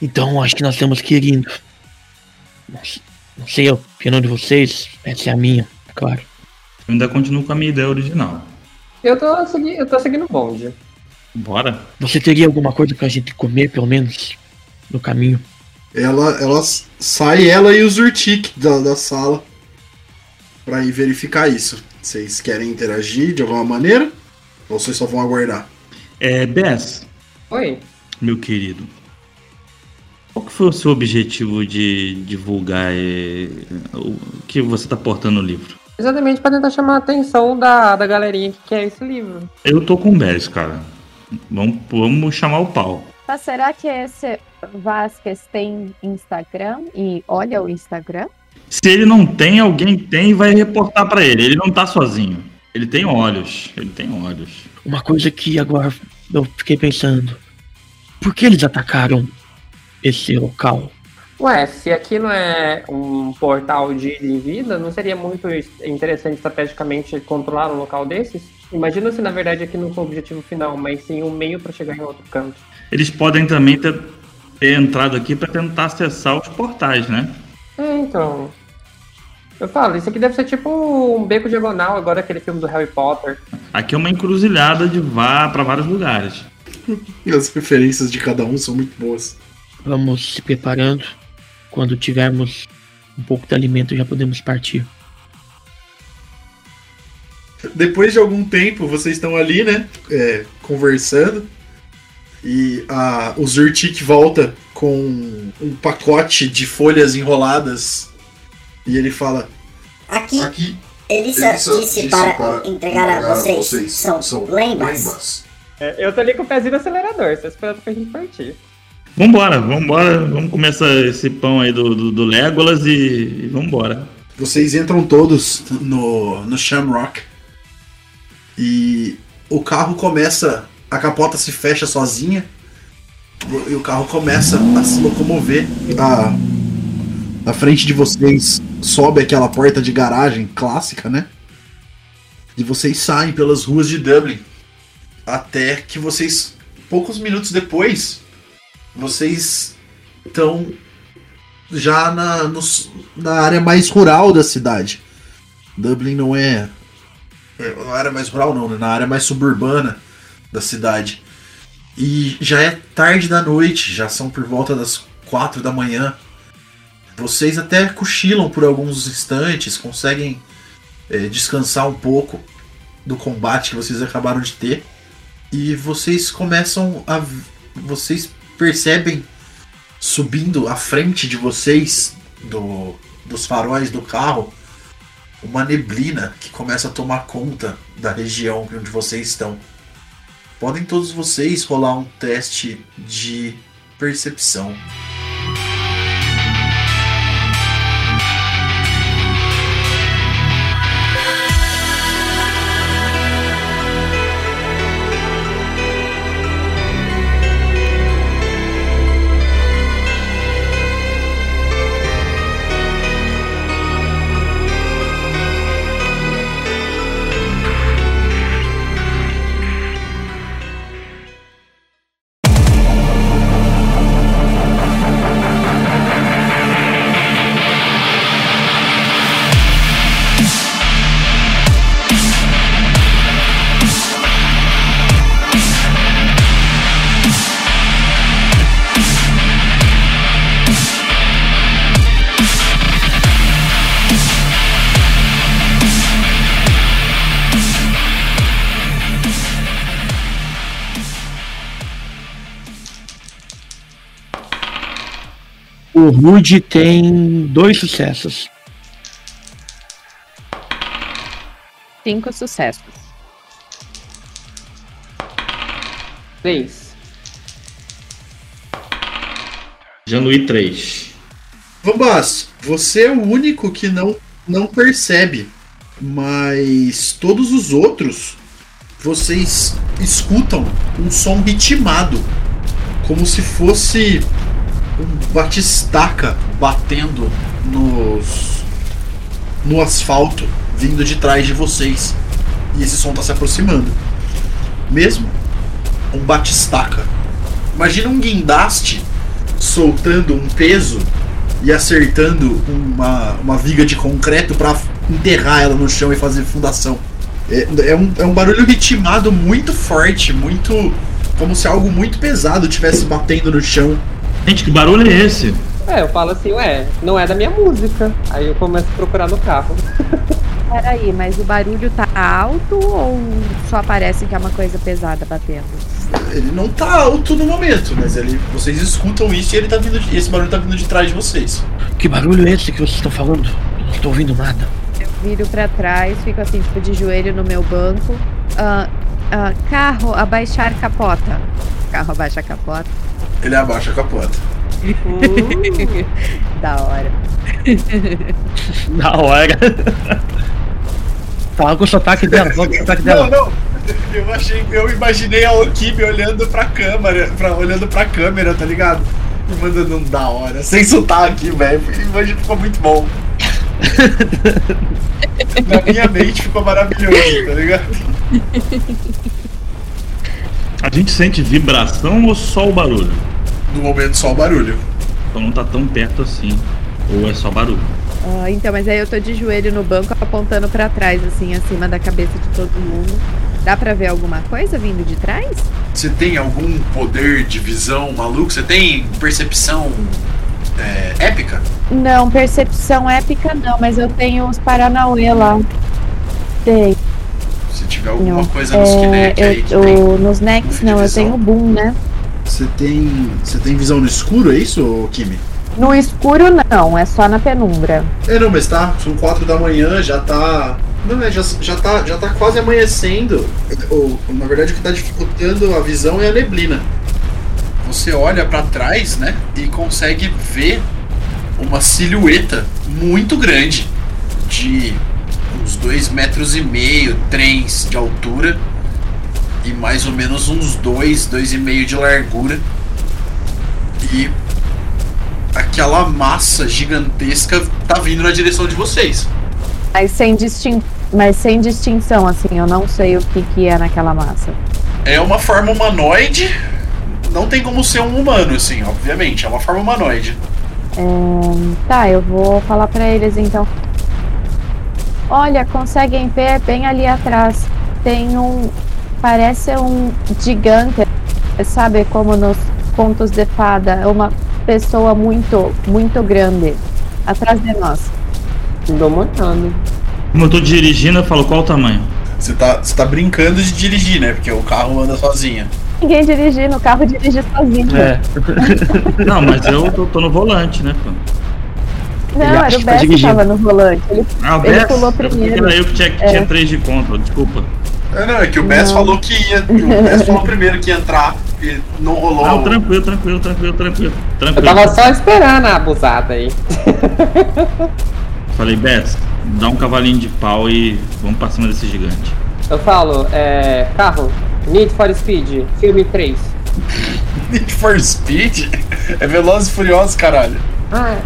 Então acho que nós temos que ir indo. Não, sei a opinião de vocês, essa é a minha, é claro. Eu ainda continuo com a minha ideia original. Eu tô, segui eu tô seguindo o bonde. Bora. Você teria alguma coisa pra gente comer, pelo menos, no caminho? Ela, ela sai, ela e o Zurtik da, da sala pra ir verificar isso. Vocês querem interagir de alguma maneira? Ou vocês só vão aguardar? É, Bess, Oi. meu querido. Qual que foi o seu objetivo de divulgar é, o que você tá portando no livro? Exatamente pra tentar chamar a atenção da, da galerinha que quer esse livro. Eu tô com o Bess, cara. Vamos, vamos chamar o pau. Mas será que esse Vasquez tem Instagram e olha o Instagram? Se ele não tem, alguém tem e vai reportar pra ele. Ele não tá sozinho. Ele tem olhos. Ele tem olhos. Uma coisa que agora eu fiquei pensando. Por que eles atacaram esse local? Ué, se aqui não é um portal de ida e vida, não seria muito es- interessante estrategicamente controlar um local desses? Imagina se na verdade aqui não foi o objetivo final, mas sim um meio pra chegar em outro canto. Eles podem também ter, ter entrado aqui pra tentar acessar os portais, né? É, então. Eu falo, isso aqui deve ser tipo um beco diagonal, agora aquele filme do Harry Potter. Aqui é uma encruzilhada de vá para vários lugares. E as referências de cada um são muito boas. Vamos se preparando. Quando tivermos um pouco de alimento, já podemos partir. Depois de algum tempo, vocês estão ali, né? é, conversando. E a, o Zurtik volta com um pacote de folhas enroladas. E ele fala: Aqui, Aqui, Elissa, Elissa disse, disse para, para entregar a vocês. São, lembas. É, eu tô ali com o pezinho no acelerador, só esperando pra gente partir. Vambora, vambora. Vamos começar esse pão aí do, do, do Legolas e, e vambora. Vocês entram todos no, no Shamrock. E o carro começa. A capota se fecha sozinha. E o carro começa a se locomover. A, na frente de vocês sobe aquela porta de garagem clássica, né? E vocês saem pelas ruas de Dublin. Até que vocês, poucos minutos depois, vocês estão já na, nos- na área mais rural da cidade. Dublin não é. é, Na área mais rural, não, né? na área mais suburbana da cidade. E já é tarde da noite, já são por volta das quatro da manhã. Vocês até cochilam por alguns instantes, conseguem é, descansar um pouco do combate que vocês acabaram de ter. E vocês começam a, vocês percebem subindo à frente de vocês do, dos faróis do carro uma neblina que começa a tomar conta da região onde vocês estão. Podem todos vocês rolar um teste de percepção. Rude tem dois sucessos. Cinco sucessos. Três. Januí 3. Vambás, você é o único que não, não percebe, mas todos os outros vocês escutam um som ritmado, como se fosse um batistaca batendo nos no asfalto vindo de trás de vocês. E esse som tá se aproximando. Mesmo um batistaca. Imagina um guindaste soltando um peso e acertando uma, uma viga de concreto para enterrar ela no chão e fazer fundação. É, é, um, é um barulho ritmado muito forte, muito. como se algo muito pesado estivesse batendo no chão. Gente, que barulho é esse? É, eu falo assim, ué, não é da minha música. Aí eu começo a procurar no carro. Peraí, mas o barulho tá alto ou só parece que é uma coisa pesada batendo? Ele não tá alto no momento, mas ele, vocês escutam isso e ele tá vindo de- esse barulho tá vindo de trás de vocês. Que barulho é esse que vocês estão falando? Eu não tô ouvindo nada. Eu viro pra trás, fico assim, tipo, de joelho no meu banco. Ah, ah, carro, abaixar capota. Carro abaixa a capota. Ele abaixa a capota. da hora. Da hora. Fala com o sotaque dela, fala com o sotaque dela. Não, não. Eu achei, eu imaginei a Okibe olhando pra câmera, pra, olhando pra câmera, tá ligado? E mandando um da hora, sem sotaque, velho. Imagina ficou muito bom. Na minha mente ficou maravilhoso, tá ligado? A gente sente vibração ou só o barulho? No momento só o barulho. Então não tá tão perto assim. Ou é só barulho? Ah, então, mas aí eu tô de joelho no banco apontando pra trás, assim, acima da cabeça de todo mundo. Dá pra ver alguma coisa vindo de trás? Você tem algum poder de visão maluco? Você tem percepção é, épica? Não, percepção épica não, mas eu tenho os Paranauê lá. Tem. Se tiver alguma Não. coisa nos É, Kinect aí que eu, tem. nos Nex não, eu tenho o Boom, né? Você tem. Você tem visão no escuro, é isso, Kimi? No escuro não, é só na penumbra. É não, mas tá, são quatro da manhã, já tá. Não, é, já, já, tá, já tá quase amanhecendo. Ou, na verdade, o que tá dificultando a visão é a neblina. Você olha pra trás, né? E consegue ver uma silhueta muito grande, de uns dois metros e meio, três de altura, e mais ou menos uns dois, dois e meio de largura. E aquela massa gigantesca tá vindo na direção de vocês. Mas sem, distin... Mas sem distinção, assim, eu não sei o que, que é naquela massa. É uma forma humanoide. Não tem como ser um humano, assim, obviamente. É uma forma humanoide. É, Tá, eu vou falar pra eles então. Olha, conseguem ver bem ali atrás. Tem um. Parece um gigante. Sabe como nos contos de fada? É uma pessoa muito, muito grande. Atrás de nós. Dou uma olhada. Como eu tô dirigindo, eu falo qual o tamanho? Você tá, você tá brincando de dirigir, né? Porque o carro anda sozinho. ninguém dirigindo, o carro dirige sozinho. É. Não, mas eu tô, tô no volante, né, pô? Não, Ele acha era o que tá Beto que tava no volante. Ele, Ah, o ele Bess? pulou Eu primeiro. Era eu que tinha, que É. tinha 3 de conta, desculpa. É, não, é que o Bess Não. falou que ia. O Bess falou primeiro que ia entrar e não rolou. Não, tranquilo, tranquilo, tranquilo, tranquilo. Eu tranquilo. tava só esperando a abusada aí. Falei, Bess, dá um cavalinho de pau e vamos pra cima desse gigante. Eu falo, é. Carro, Need for Speed, filme 3. Need for Speed? É Velozes e Furiosos, caralho. Ah,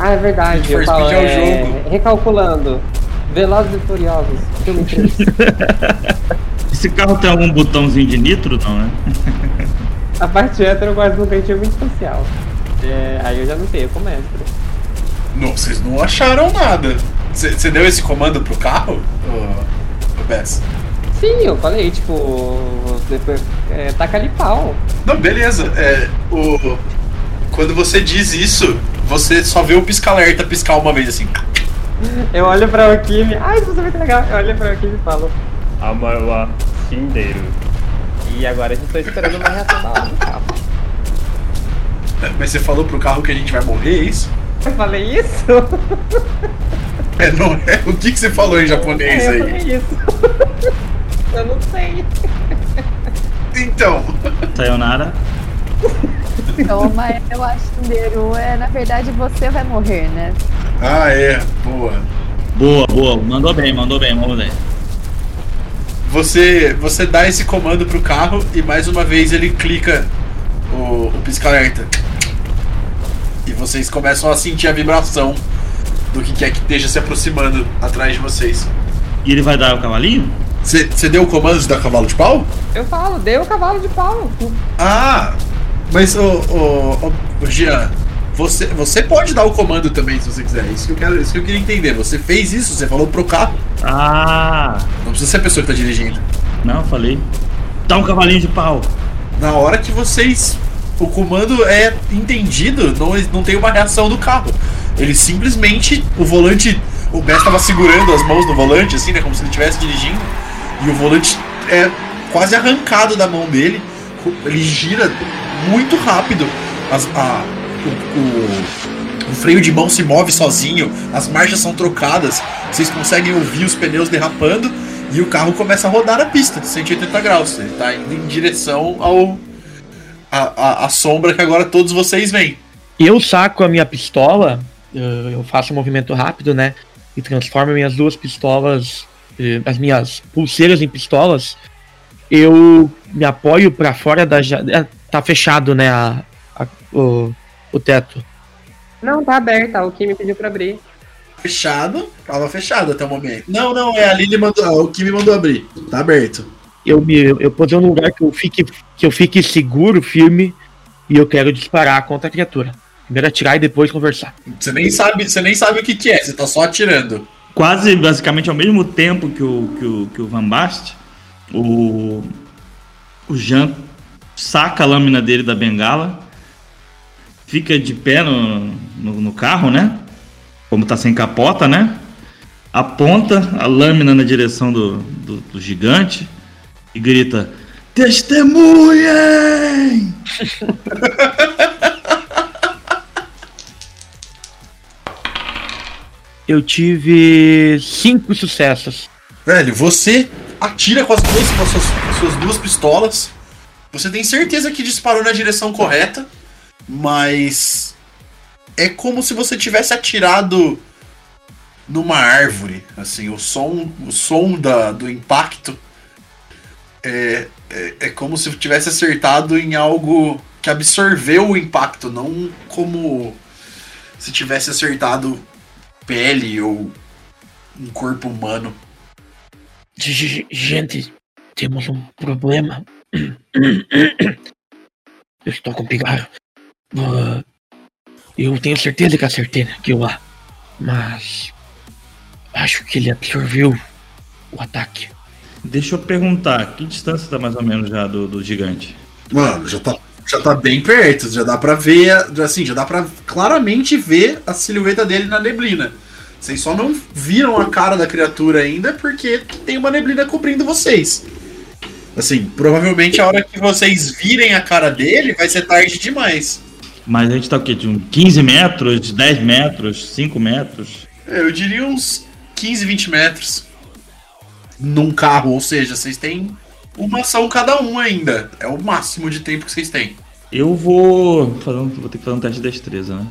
ah, é verdade. Need for Eu falo, Speed é o é, jogo. Recalculando. Velozes e Furiosos, filme 3. Esse carro tem algum botãozinho de nitro, não, né? a parte hétero eu gosto de um cantinho muito especial. É, aí eu já não sei, eu começo. Não, vocês não acharam nada. Você deu esse comando pro carro, ô, ô Bess? Sim, eu falei, tipo. Depois, é, taca ali pau. Não, beleza. É, o, quando você diz isso, você só vê o pisca-alerta piscar uma vez assim. Eu olho pra Okimi. Ai, isso é muito legal. Eu olho pra Okimi e falo. Amarwa Shinderu. E agora a gente tá esperando uma reação da hora do carro. Mas você falou pro carro que a gente vai morrer, é isso? Eu falei isso? É, não é? O que, que você falou em japonês É, eu aí? falei isso. eu não sei. Então, Sayonara. Toma, eu acho que Deru é, na verdade, você vai morrer, né? ah é, boa. Boa, boa. Mandou bem, mandou bem, mandou bem. Você, você dá esse comando pro carro e mais uma vez ele clica o, o pisca-alerta. E vocês começam a sentir a vibração do que quer que esteja se aproximando atrás de vocês. E ele vai dar o cavalinho? Você deu o comando de dar cavalo de pau? Eu falo, deu o cavalo de pau. Ah, mas o, o, o Jean, você, você pode dar o comando também se você quiser. Isso que eu quero, isso que eu queria entender. Você fez isso, você falou pro carro. Ah! Não precisa ser a pessoa que tá dirigindo. Não, falei. Dá um cavalinho de pau. Na hora que vocês. O comando é entendido, não, não tem uma reação do carro. Ele simplesmente. O volante. O Bess tava segurando as mãos no volante, assim, né? Como se ele estivesse dirigindo. E o volante é quase arrancado da mão dele. Ele gira muito rápido. As, a, o, o, o freio de mão se move sozinho. As marchas são trocadas. Vocês conseguem ouvir os pneus derrapando. E o carro começa a rodar na pista, 180 graus. Ele tá indo em direção ao. A, a, a sombra que agora todos vocês veem. Eu saco a minha pistola, eu eu faço um movimento rápido, né? E transformo minhas duas pistolas, eh, as minhas pulseiras em pistolas. Eu me apoio pra fora da. ja- é, Tá fechado, né? A, a- o, o teto. Não, tá aberta. O Kimi pediu pra abrir. Fechado, tava fechado até o momento. Não, não, é a Lili mandou. O que me mandou abrir. Tá aberto. Eu me eu posei num lugar que eu fique que eu fique seguro, firme, e eu quero disparar contra a criatura. Primeiro atirar e depois conversar. Você nem sabe, você nem sabe o que, que é, você tá só atirando. Quase basicamente ao mesmo tempo que o, que o, que o Van Bast, o, o Jean saca a lâmina dele da bengala, fica de pé no, no, no carro, né? Como tá sem capota, né? Aponta a lâmina na direção do, do, do gigante e grita: Testemunhem! Eu tive cinco sucessos. Velho, você atira com as duas, com as suas, com as suas duas pistolas. Você tem certeza que disparou na direção correta, mas é como se você tivesse atirado numa árvore. Assim, o som, o som da, do impacto é, é, é como se tivesse acertado em algo que absorveu o impacto, não como se tivesse acertado pele ou um corpo humano. Gente, temos um problema. Eu estou com pigarro. Ah, eu tenho certeza que acertei naquilo lá. Mas. Acho que ele absorveu o ataque. Deixa eu perguntar, que distância tá mais ou menos já do, do gigante? Mano, já tá, já tá bem perto, já dá pra ver, assim, já dá pra claramente ver a silhueta dele na neblina. Vocês só não viram a cara da criatura ainda porque tem uma neblina cobrindo vocês. Assim, provavelmente a hora que vocês virem a cara dele vai ser tarde demais. Mas a gente tá o quê? De uns 15 metros, 10 metros, 5 metros? É, Eu diria uns 15, 20 metros. Num carro, ou seja, vocês têm uma ação cada um ainda. É o máximo de tempo que vocês têm. Eu vou. Fazer um, vou ter que fazer um teste de destreza, né?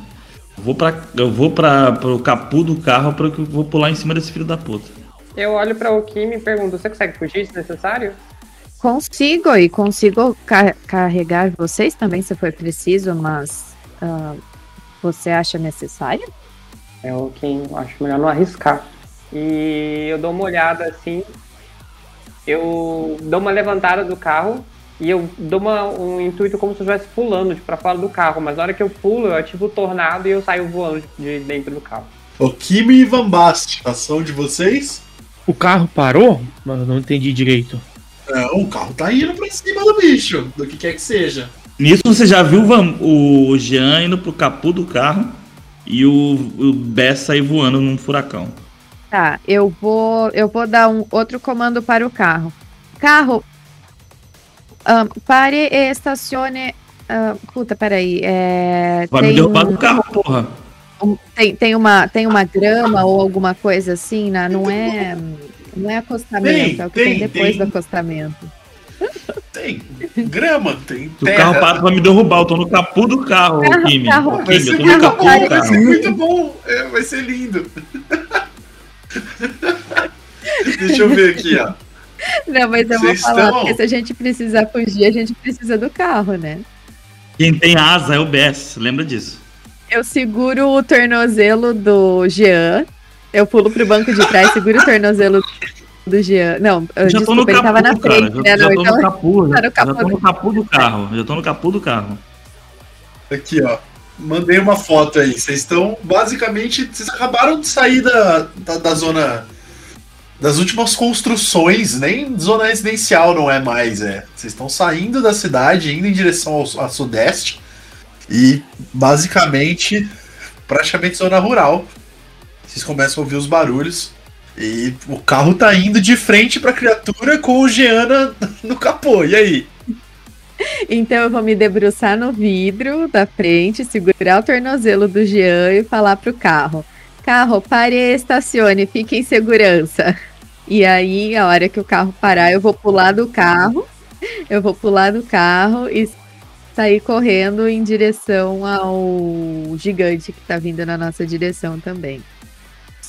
Eu vou pra. Eu vou pra, pro capu do carro porque eu vou pular em cima desse filho da puta. Eu olho pra o Kim e pergunto: você consegue fugir se necessário? Consigo e consigo ca- carregar vocês também se for preciso, mas ah, você acha necessário? É o Kim, acho melhor não arriscar. E eu dou uma olhada assim. Eu dou uma levantada do carro e eu dou uma- um intuito como se eu estivesse pulando tipo, pra fora do carro. Mas na hora que eu pulo, eu ativo o tornado e eu saio voando de de dentro do carro. O Kimi e Van Bast, ação de vocês? O carro parou? Mano, não entendi direito. Não, o carro tá indo pra cima do bicho, do que quer que seja. Nisso você já viu o Jean indo pro capu do carro e o, o Bess sair voando num furacão. Tá, eu vou, eu vou dar um outro comando para o carro. Carro, ahn, pare e estacione. ah, puta, peraí. É, Vai me derrubar um- do carro, porra. um- tem, tem, uma, tem uma grama ou alguma coisa assim, né? não é. Não é acostamento, Tem, é o que tem, tem, depois tem. do acostamento. Tem grama, tem Se o carro para pra me derrubar, eu tô no capu do carro, Carro- Kimi. carro- Vai Kimi, ser muito bom, vai ser muito bom. É, vai ser lindo. Deixa eu ver aqui, ó. Não, mas eu vou Vocês falar, estão- porque se a gente precisar fugir, a gente precisa do carro, né? Quem tem asa é o Bess, lembra disso. Eu seguro o tornozelo do Jean. Eu pulo pro banco de trás, seguro o tornozelo do Jean. Não, eu, Já tô no desculpa, ele capu, tava na cara. frente, Já, né? já Não, tô então- no capu, já, tá no já capu tô no do- capu do carro. Já tô no capu do carro. Aqui, ó. Mandei uma foto aí. Vocês estão basicamente. Vocês acabaram de sair da, da, da zona. Das últimas construções, nem zona residencial não é mais, é. Vocês estão saindo da cidade, indo em direção ao, ao sudeste. E basicamente, praticamente zona rural. Vocês começam a ouvir os barulhos. E o carro tá indo de frente pra criatura com o Giana no capô. E aí? Então eu vou me debruçar no vidro da frente, segurar o tornozelo do Jean e falar pro carro: Carro, pare e estacione, fique em segurança. E aí, a hora que o carro parar, eu vou pular do carro, eu vou pular do carro e sair correndo em direção ao gigante que tá vindo na nossa direção também.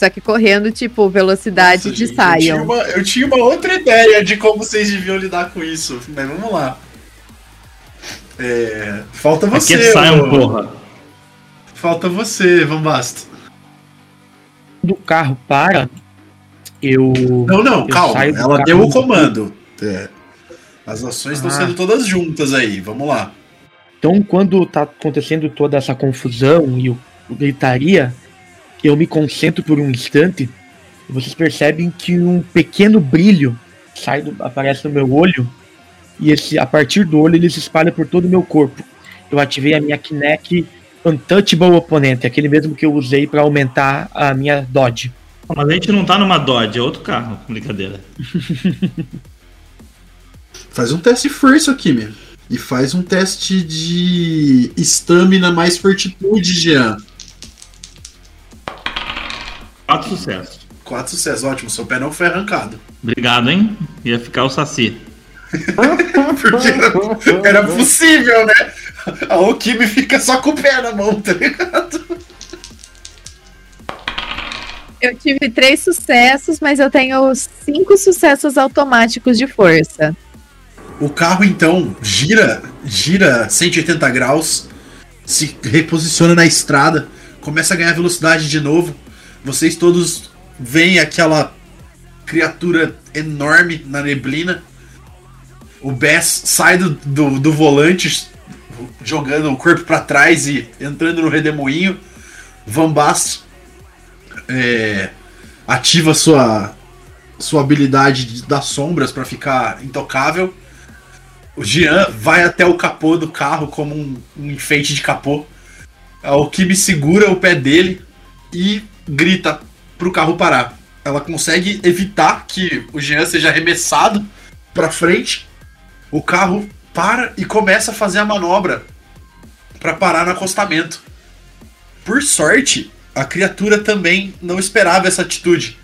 Só que correndo, tipo, velocidade Nossa, de gente, Eu tinha, uma, eu tinha uma outra ideia de como vocês deviam lidar com isso, mas vamos lá. É, falta você. Aqui é Sion, porra. Falta você, Van Basto. Quando o carro para, eu. Não, não, eu calma. do Ela deu o comando. É. As ações estão Ah. sendo todas juntas aí, vamos lá. Então, quando tá acontecendo toda essa confusão e o gritaria, eu me concentro por um instante vocês percebem que um pequeno brilho sai do, aparece no meu olho e esse, a partir do olho ele se espalha por todo o meu corpo. Eu ativei a minha Kinect Untouchable Opponent, aquele mesmo que eu usei para aumentar a minha Dodge. Mas a gente não tá numa Dodge, é outro carro. Brincadeira. Faz um teste de força, Kimi. E faz um teste de estamina mais fortitude, Jean. Quatro sucessos. Quatro sucessos, ótimo. Seu pé não foi arrancado. Obrigado, hein? Ia ficar o Saci. Porque era, era possível, né? A Okimi fica só com o pé na mão, tá ligado? Eu tive três sucessos, mas eu tenho cinco sucessos automáticos de força. O carro então gira, gira 180 graus, se reposiciona na estrada, começa a ganhar velocidade de novo. Vocês todos veem aquela criatura enorme na neblina. O Bess sai do, do, do volante, jogando o corpo para trás e entrando no redemoinho. Van é, ativa sua, sua habilidade de- das sombras para ficar intocável. O Jean vai até o capô do carro como um, um enfeite de capô. A Okimi segura o pé dele e grita pro carro parar. Ela consegue evitar que o Jean seja arremessado pra frente O carro para e começa a fazer a manobra para parar no acostamento. Por sorte, a criatura também não esperava essa atitude.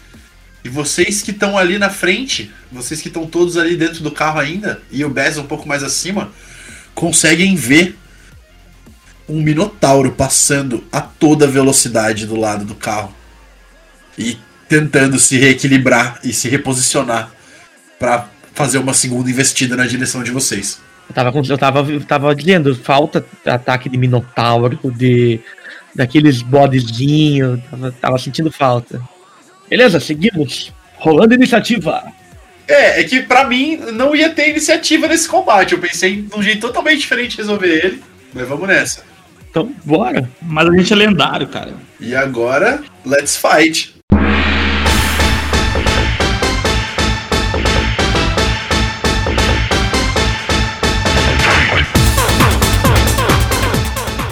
E vocês que estão ali na frente, vocês que estão todos ali dentro do carro ainda, e o Bess um pouco mais acima, conseguem ver um minotauro passando a toda velocidade do lado do carro e tentando se reequilibrar e se reposicionar para fazer uma segunda investida na direção de vocês. Eu tava, eu tava, eu tava dizendo, falta ataque de minotauro, de daqueles bodezinhos, tava, tava sentindo falta. Beleza, seguimos. Rolando iniciativa. É, é que pra mim não ia ter iniciativa nesse combate. Eu pensei num jeito totalmente diferente de resolver ele, mas vamos nessa. Então, bora. Mas a gente é lendário, cara. E agora, let's fight.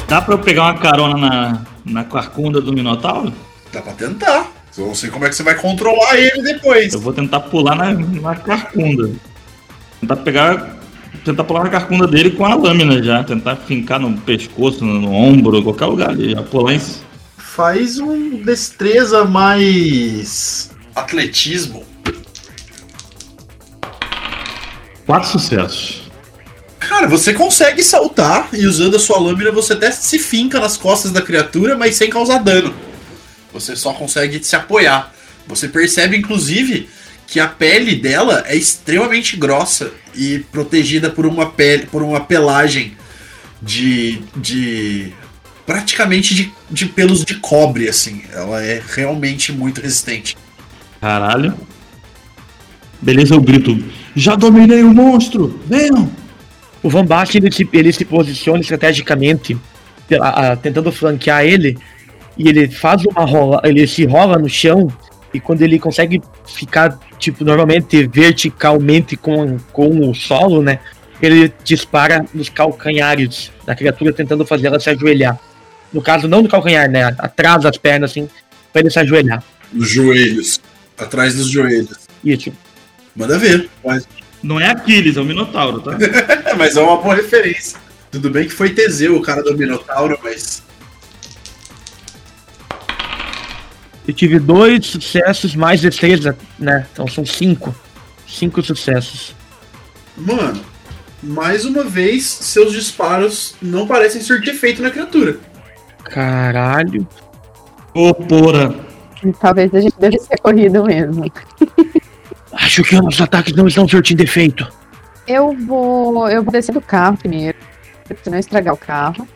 Dá pra eu pegar uma carona na, na carcunda do Minotauro? Dá pra tentar. Eu não sei como é que você vai controlar ele depois. Eu vou tentar pular na, na carcunda. Tentar pegar. Tentar pular na carcunda dele com a lâmina já. Tentar fincar no pescoço, no, no ombro, qualquer lugar ali. Já pular em. Faz um destreza mais. atletismo. Quatro sucessos. Cara, você consegue saltar e usando a sua lâmina você até se finca nas costas da criatura, mas sem causar dano. Você só consegue se apoiar. Você percebe, inclusive, que a pele dela é extremamente grossa e protegida por uma pele, por uma pelagem de. de. praticamente de, de pelos de cobre, assim. Ela é realmente muito resistente. Caralho. Beleza, eu grito. Já dominei o monstro! Venham! O Van Basten, ele se, ele se posiciona estrategicamente, a- a- tentando flanquear ele, e ele faz uma rola, ele se rola no chão, e quando ele consegue ficar, tipo, normalmente verticalmente com, com o solo, né? Ele dispara nos calcanhares da criatura, tentando fazer ela se ajoelhar. No caso, não no calcanhar, né? Atrás das pernas, assim, pra ele se ajoelhar. Nos joelhos. Atrás dos joelhos. Isso. Manda ver. Mas, Não é Aquiles, é o Minotauro, tá? mas é uma boa referência. Tudo bem que foi Teseu, o cara do Minotauro, mas. Eu tive dois sucessos mais destreza, né? Então são cinco. Cinco sucessos. Mano, mais uma vez, seus disparos não parecem surtir efeito na criatura. Caralho. Ô, porra. Talvez a gente deve ser corrido mesmo. Acho que os ataques não estão surtindo efeito. Eu vou. Eu vou descer do carro primeiro, pra não estragar o carro.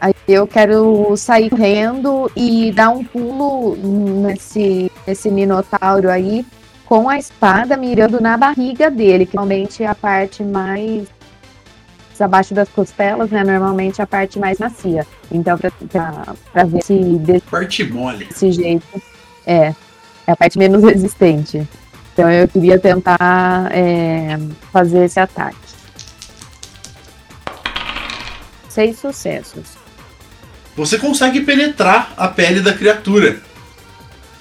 Aí eu quero sair correndo e dar um pulo nesse, nesse minotauro aí com a espada mirando na barriga dele, que normalmente é a parte mais abaixo das costelas, né? Normalmente é a parte mais macia. Então, pra, pra, pra ver se desse Parte mole. jeito é, é a parte menos resistente. Então eu queria tentar é, fazer esse ataque. Seis sucessos. Você consegue penetrar a pele da criatura,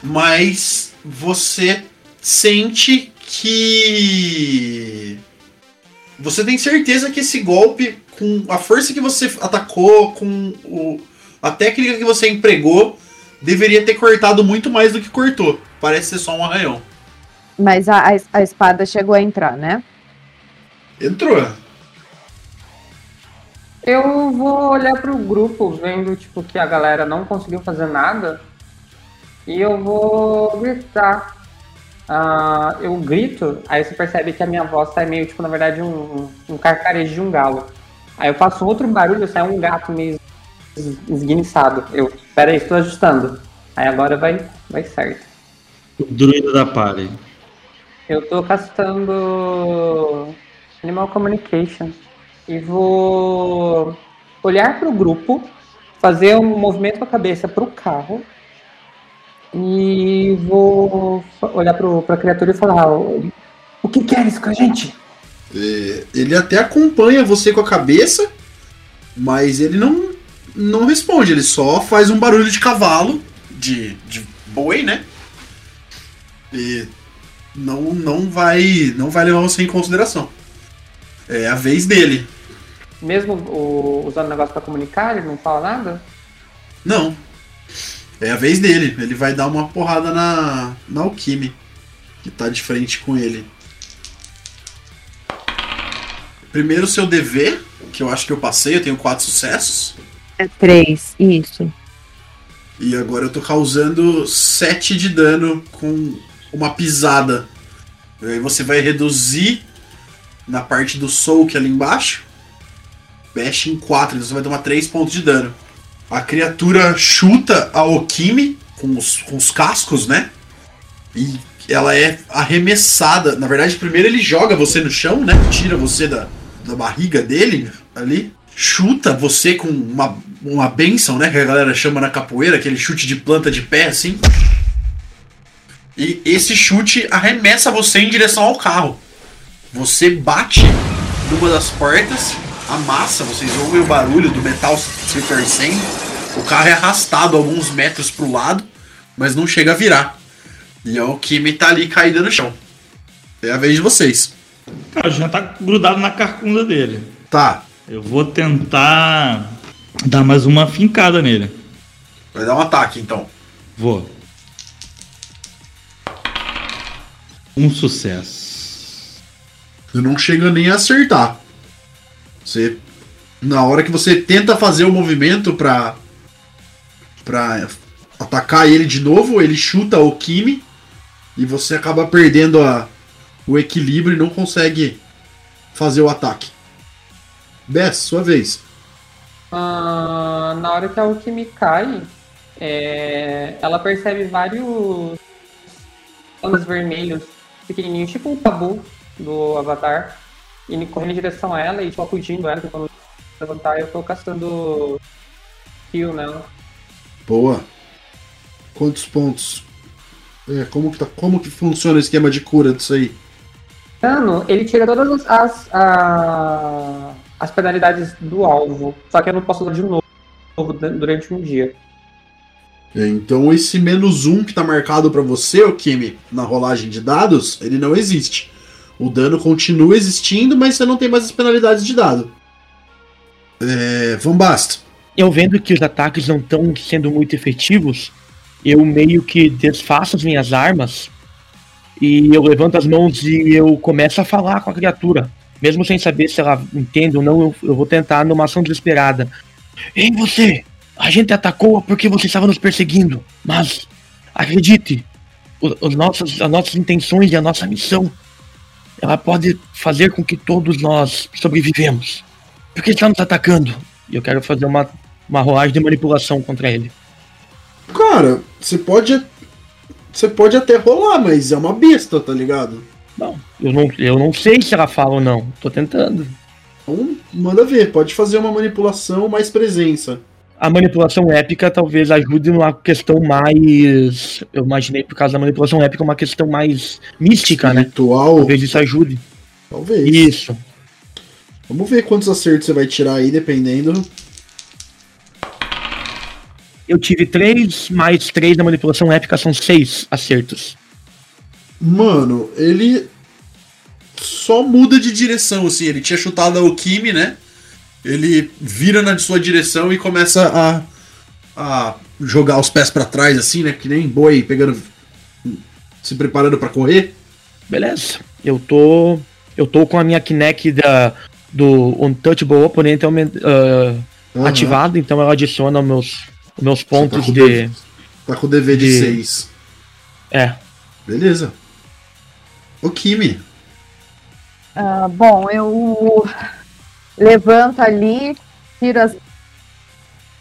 mas você sente que. Você tem certeza que esse golpe, com a força que você atacou, com o... a técnica que você empregou, deveria ter cortado muito mais do que cortou. Parece ser só um arranhão. Mas a, a, a espada chegou a entrar, né? Entrou. Eu vou olhar pro grupo, vendo tipo que a galera não conseguiu fazer nada. E eu vou gritar. Ah, eu grito, aí você percebe que a minha voz tá meio, tipo, na verdade, um, um carcarejo de um galo. Aí eu faço outro barulho, sai um gato meio es- esguinçado. Eu, pera aí, estou ajustando. Aí agora vai, vai certo. O druida da party. Eu tô castando Animal Communication e vou olhar pro grupo, fazer um movimento com a cabeça pro carro e vou olhar pro, pra criatura e falar: "O o que queres com a gente? É, ele até acompanha você com a cabeça, mas ele não, não responde, ele só faz um barulho de cavalo, de, de boi, né? E não, não vai não vai levar você em consideração. É a vez dele. Mesmo o- usando o negócio pra comunicar, ele não fala nada? Não. É a vez dele. Ele vai dar uma porrada na, na Alquime, que tá de frente com ele. Primeiro o seu DV, que eu acho que eu passei, eu tenho quatro sucessos. É três, isso. E agora eu tô causando 7 de dano com uma pisada. E aí você vai reduzir na parte do soak ali embaixo. Bash em 4, então você vai tomar 3 pontos de dano. A criatura chuta a Okimi com os, com os cascos, né? E ela é arremessada. Na verdade, primeiro ele joga você no chão, né? Tira você da, da barriga dele ali. Chuta você com uma, uma benção, né? Que a galera chama na capoeira, aquele chute de planta de pé, assim. E esse chute arremessa você em direção ao carro. Você bate numa das portas, amassa, vocês ouvem o barulho do metal se torcendo. O carro é arrastado alguns metros pro lado, mas não chega a virar. E o Kimi tá ali caído no chão. É a vez de vocês. Cara, já tá grudado na carcunda dele. Tá. Eu vou tentar dar mais uma fincada nele. Vai dar um ataque então. Vou. Um sucesso. Você não chega nem a acertar. Você. Na hora que você tenta fazer o movimento pra. pra atacar ele de novo, ele chuta o Kimi e você acaba perdendo a, o equilíbrio e não consegue fazer o ataque. Bess, sua vez. Ah, na hora que a Alchemy cai, é, ela percebe vários planos vermelhos pequenininhos, tipo um tabu do Avatar, e correndo em direção a ela e só fugindo ela, tentando levantar, eu tô castando kill nela. Boa. Quantos pontos? É, como que, tá, como que funciona o esquema de cura disso aí? Dano, ele tira todas as, as, a- as penalidades do alvo, só que eu não posso usar de novo durante um dia. É, Então esse menos um que tá marcado pra você, o Kimi, na rolagem de dados, ele não existe. O dano continua existindo, mas você não tem mais as penalidades de dado. É, Van Bast. Eu vendo que os ataques não estão sendo muito efetivos, eu meio que desfaço as minhas armas e eu levanto as mãos e eu começo a falar com a criatura. Mesmo sem saber se ela entende ou não, eu, eu vou tentar numa ação desesperada. Ei, você! A gente atacou porque você estava nos perseguindo, mas acredite, o- os nossos, as nossas intenções e a nossa missão ela pode fazer com que todos nós sobrevivemos. Por que está nos atacando? E eu quero fazer uma, uma rolagem de manipulação contra ele. Cara, você pode. Você pode até rolar, mas é uma besta, tá ligado? Não, eu não, eu não sei se ela fala ou não. Tô tentando. Então, manda ver, pode fazer uma manipulação mais presença. A manipulação épica talvez ajude numa questão mais. Eu imaginei por causa da manipulação épica uma questão mais mística, né? Ritual. Talvez isso ajude. Talvez. Isso. Vamos ver quantos acertos você vai tirar aí, dependendo. Eu tive três mais três na manipulação épica, são seis acertos. Mano, ele só muda de direção, assim. Ele tinha chutado a Okimi, né? Ele vira na sua direção e começa a, a jogar os pés pra trás, assim, né? Que nem boi pegando. se preparando pra correr. Beleza. Eu tô. Eu tô com a minha Kinect da, do Untouchable Opponent ah, Aham. ativada, então ela adiciona meus, meus pontos com de. Tá com o DV de de- 6. É. Beleza. Okimi. Ah, bom, eu levanto ali, tiro as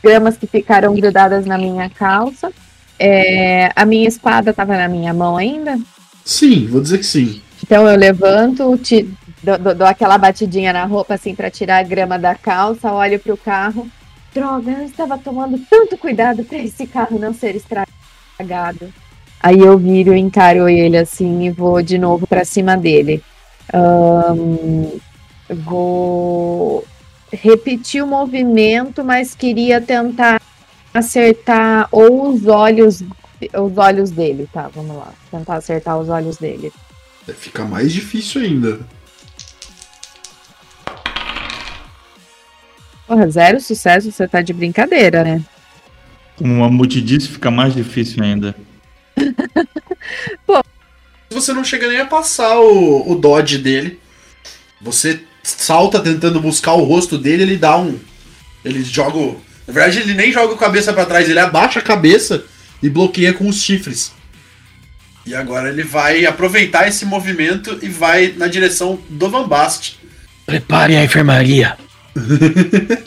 gramas que ficaram grudadas na minha calça. É, a minha espada estava na minha mão ainda. Sim, vou dizer que sim. Então eu levanto, ti- dou, dou- aquela batidinha na roupa assim para tirar a grama da calça, olho pro carro. Droga, eu estava tomando tanto cuidado para esse carro não ser estragado. Aí eu viro, encaro ele assim e vou de novo para cima dele. Ahn, vou repetir o movimento, mas queria tentar acertar ou os olhos, os olhos dele, tá? Vamos lá, tentar acertar os olhos dele. Fica mais difícil ainda. Porra, zero sucesso, você tá de brincadeira, né? Como uma multidisse, fica mais difícil ainda. Você não chega nem a passar o, o dodge dele. Você salta tentando buscar o rosto dele, ele dá um. Ele joga. o- Na verdade, ele nem joga a cabeça pra trás, ele abaixa a cabeça e bloqueia com os chifres. E agora ele vai aproveitar esse movimento e vai na direção do Van Bast. Preparem a enfermaria.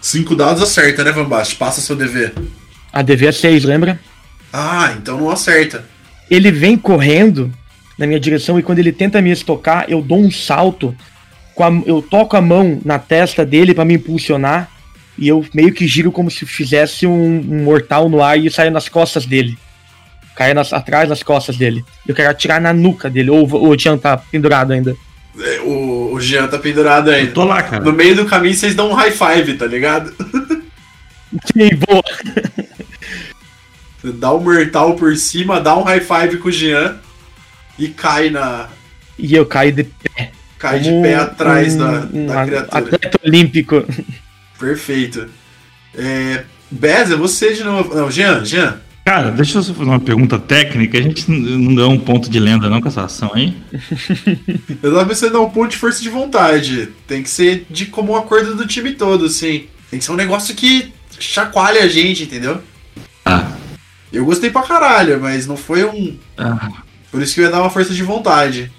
Cinco dados acerta, né, Van Bast? Passa seu dever. A DV é 6, lembra? Ah, então não acerta. Ele vem correndo na minha direção e quando ele tenta me estocar, eu dou um salto. Com a- eu toco a mão na testa dele pra me impulsionar e eu meio que giro como se fizesse um, um mortal no ar e saio nas costas dele. Caia nas, atrás das costas dele. Eu quero atirar na nuca dele, ou, ou o Tian tá pendurado ainda. É, O, o Jean tá pendurado ainda. Tô lá, cara. No meio do caminho vocês dão um high five, tá ligado? Sim, boa. Dá um mortal por cima, dá um high five com o Jean e cai na. E eu caio de pé. Cai de pé atrás um- da, um da criatura. Atleta olímpico. Perfeito. É. Bez, é você de novo. Não, Jean, Jean. Cara, deixa eu só fazer uma pergunta técnica. A gente não deu um ponto de lenda não com essa ação aí? Eu tava pensando em dar um ponto de força de vontade. Tem que ser de como um acordo do time todo, assim. Tem que ser um negócio que chacoalha a gente, entendeu? Ah. Eu gostei pra caralho, mas não foi um. Ah, Por isso que eu ia dar uma força de vontade.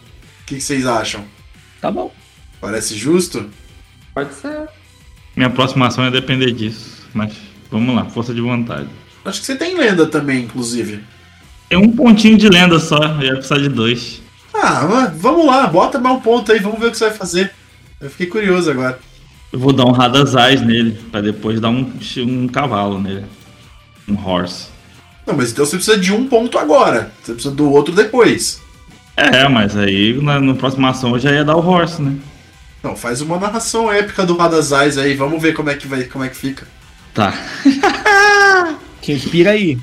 O que, que vocês acham? Tá bom. Parece justo? Pode ser. minha próxima ação ia depender disso. Mas vamos lá, força de vontade. Acho que você tem lenda também, inclusive. Tem um pontinho de lenda só, eu ia precisar de dois. Ah, mas vamos lá, bota mais um ponto aí, vamos ver o que você vai fazer. Eu fiquei curioso agora. Eu vou dar um Radazais nele, pra depois dar um, um cavalo nele. Um horse. Não, mas então você precisa de um ponto agora. Você precisa do outro depois. É, mas aí na, na próxima ação eu já ia dar o horse, né? Então, faz uma narração épica do Radazais aí, vamos ver como é que vai, como é que fica. Tá. Que inspira aí.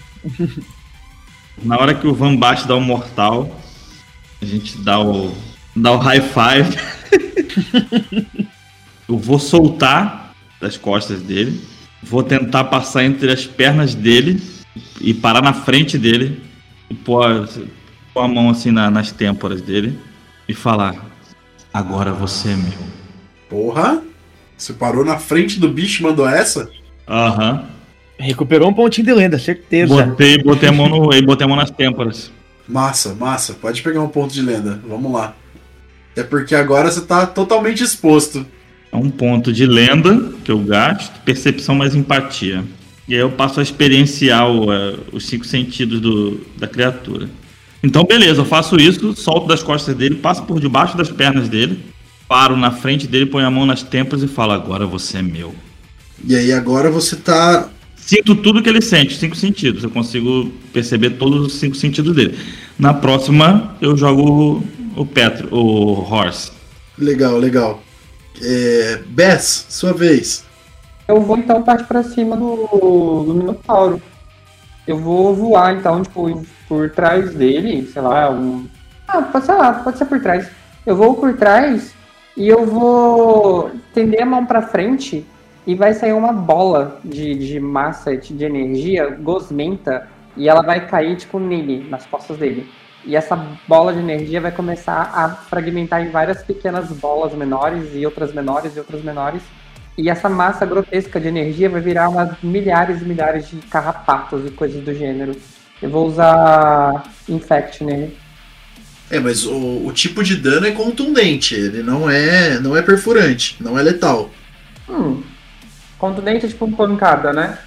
Na hora que o Van Baste dá o mortal, a gente dá o. dá o high five. eu vou soltar das costas dele. Vou tentar passar entre as pernas dele e parar na frente dele. E pôr, a- pôr a mão assim na- nas têmporas dele e falar: Agora você é meu. Porra! Você parou na frente do bicho e mandou essa? Aham. Recuperou um pontinho de lenda, certeza. Botei, botei a mão no. e botei a mão nas têmporas. Massa, massa. Pode pegar um ponto de lenda. Vamos lá. É porque agora você tá totalmente exposto. É um ponto de lenda que eu gasto, percepção mais empatia. E aí eu passo a experienciar o, eh, os cinco sentidos do, da criatura. Então, beleza, eu faço isso, solto das costas dele, passo por debaixo das pernas dele, paro na frente dele, ponho a mão nas têmporas e falo: Agora você é meu. E aí agora você tá. Sinto tudo que ele sente, cinco sentidos. Eu consigo perceber todos os cinco sentidos dele. Na próxima, eu jogo o, o Petro, o Horse. Legal, legal. É. Bess, sua vez. Eu vou então partir pra cima do, do Minotauro. Eu vou voar então, tipo, por trás dele, sei lá, um. Ah, pode ser lá, pode ser por trás. Eu vou por trás e eu vou tender a mão pra frente e vai sair uma bola de, de massa, de energia gosmenta e ela vai cair, tipo, nele, nas costas dele. E essa bola de energia vai começar a fragmentar em várias pequenas bolas menores e outras menores e outras menores. E essa massa grotesca de energia vai virar umas milhares e milhares de carrapatos e coisas do gênero. Eu vou usar Infect nele. É, mas o, o tipo de dano é contundente. Ele não é. não é perfurante, não é letal. Hum. Contundente é tipo pancada, né?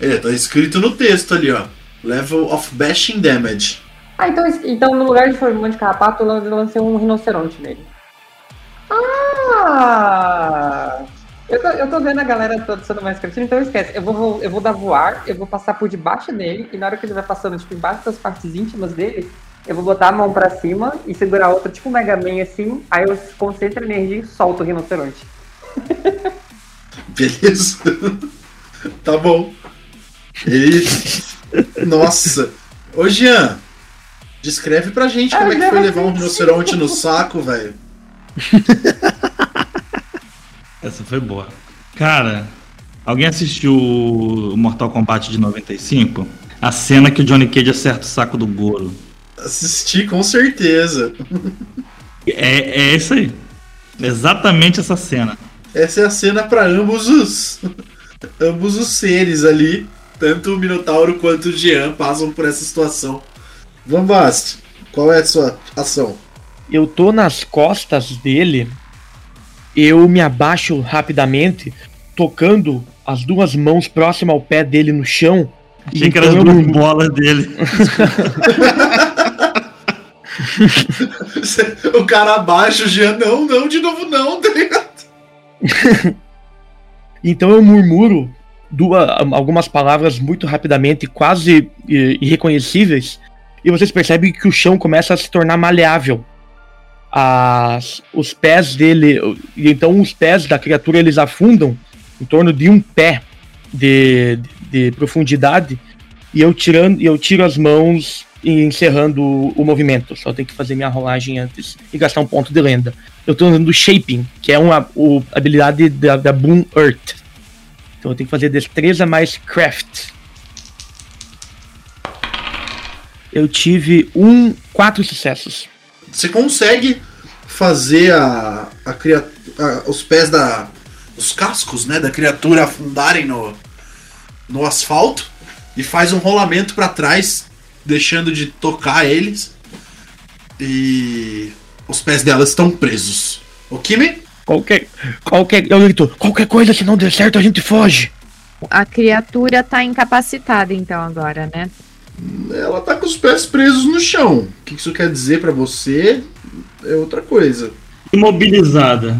É, tá escrito no texto ali, ó. Level of Bashing Damage. Ah, então, então no lugar de formante de carrapato, eu lancei um rinoceronte nele. Ah! Eu tô, eu tô vendo a galera toda sendo mais criativa, então esquece. Eu vou, eu vou dar voar, eu vou passar por debaixo dele, e na hora que ele vai passando, tipo, embaixo das partes íntimas dele, eu vou botar a mão pra cima e segurar a outra, tipo um Mega Man assim, aí eu concentro a energia e solto o rinoceronte. Beleza? tá bom. Ele. Nossa! Ô Jean, descreve pra gente como é que foi levar um rinoceronte no saco, velho. Essa foi boa. Cara, alguém assistiu o Mortal Kombat de 95? A cena que o Johnny Cage acerta o saco do Goro. Assisti com certeza. É, é isso aí. Exatamente essa cena. Essa é a cena pra ambos os ambos os seres ali, tanto o Minotauro quanto o Jean passam por essa situação. Van Bast, qual é a sua ação? Eu tô nas costas dele, eu me abaixo rapidamente, tocando as duas mãos próximas ao pé dele no chão. Achei que era as eu- bolas dele. o cara abaixa, o Jean, não, não, de novo não, tá ligado? Então eu murmuro duas, algumas palavras muito rapidamente, quase eh, irreconhecíveis, e vocês percebem que o chão começa a se tornar maleável. As, os pés dele, então os pés da criatura eles afundam em torno de um pé de, de profundidade, e eu tirando, eu tiro as mãos e encerrando o, o movimento. Só tenho que fazer minha rolagem antes e gastar um ponto de lenda. Eu tô usando Shaping, que é uma o, habilidade da, da Boom Earth. Então eu tenho que fazer destreza mais craft. Eu tive um, quatro sucessos. Você consegue fazer a, a criatura, os pés da, os cascos, né, da criatura afundarem no, no asfalto e faz um rolamento pra trás, deixando de tocar eles. E os pés dela estão presos. O Kimi? Qualquer, qualquer, eu grito, qualquer coisa se não der certo a gente foge. A criatura tá incapacitada então agora, né? Ela tá com os pés presos no chão. O que isso quer dizer pra você é outra coisa. Imobilizada.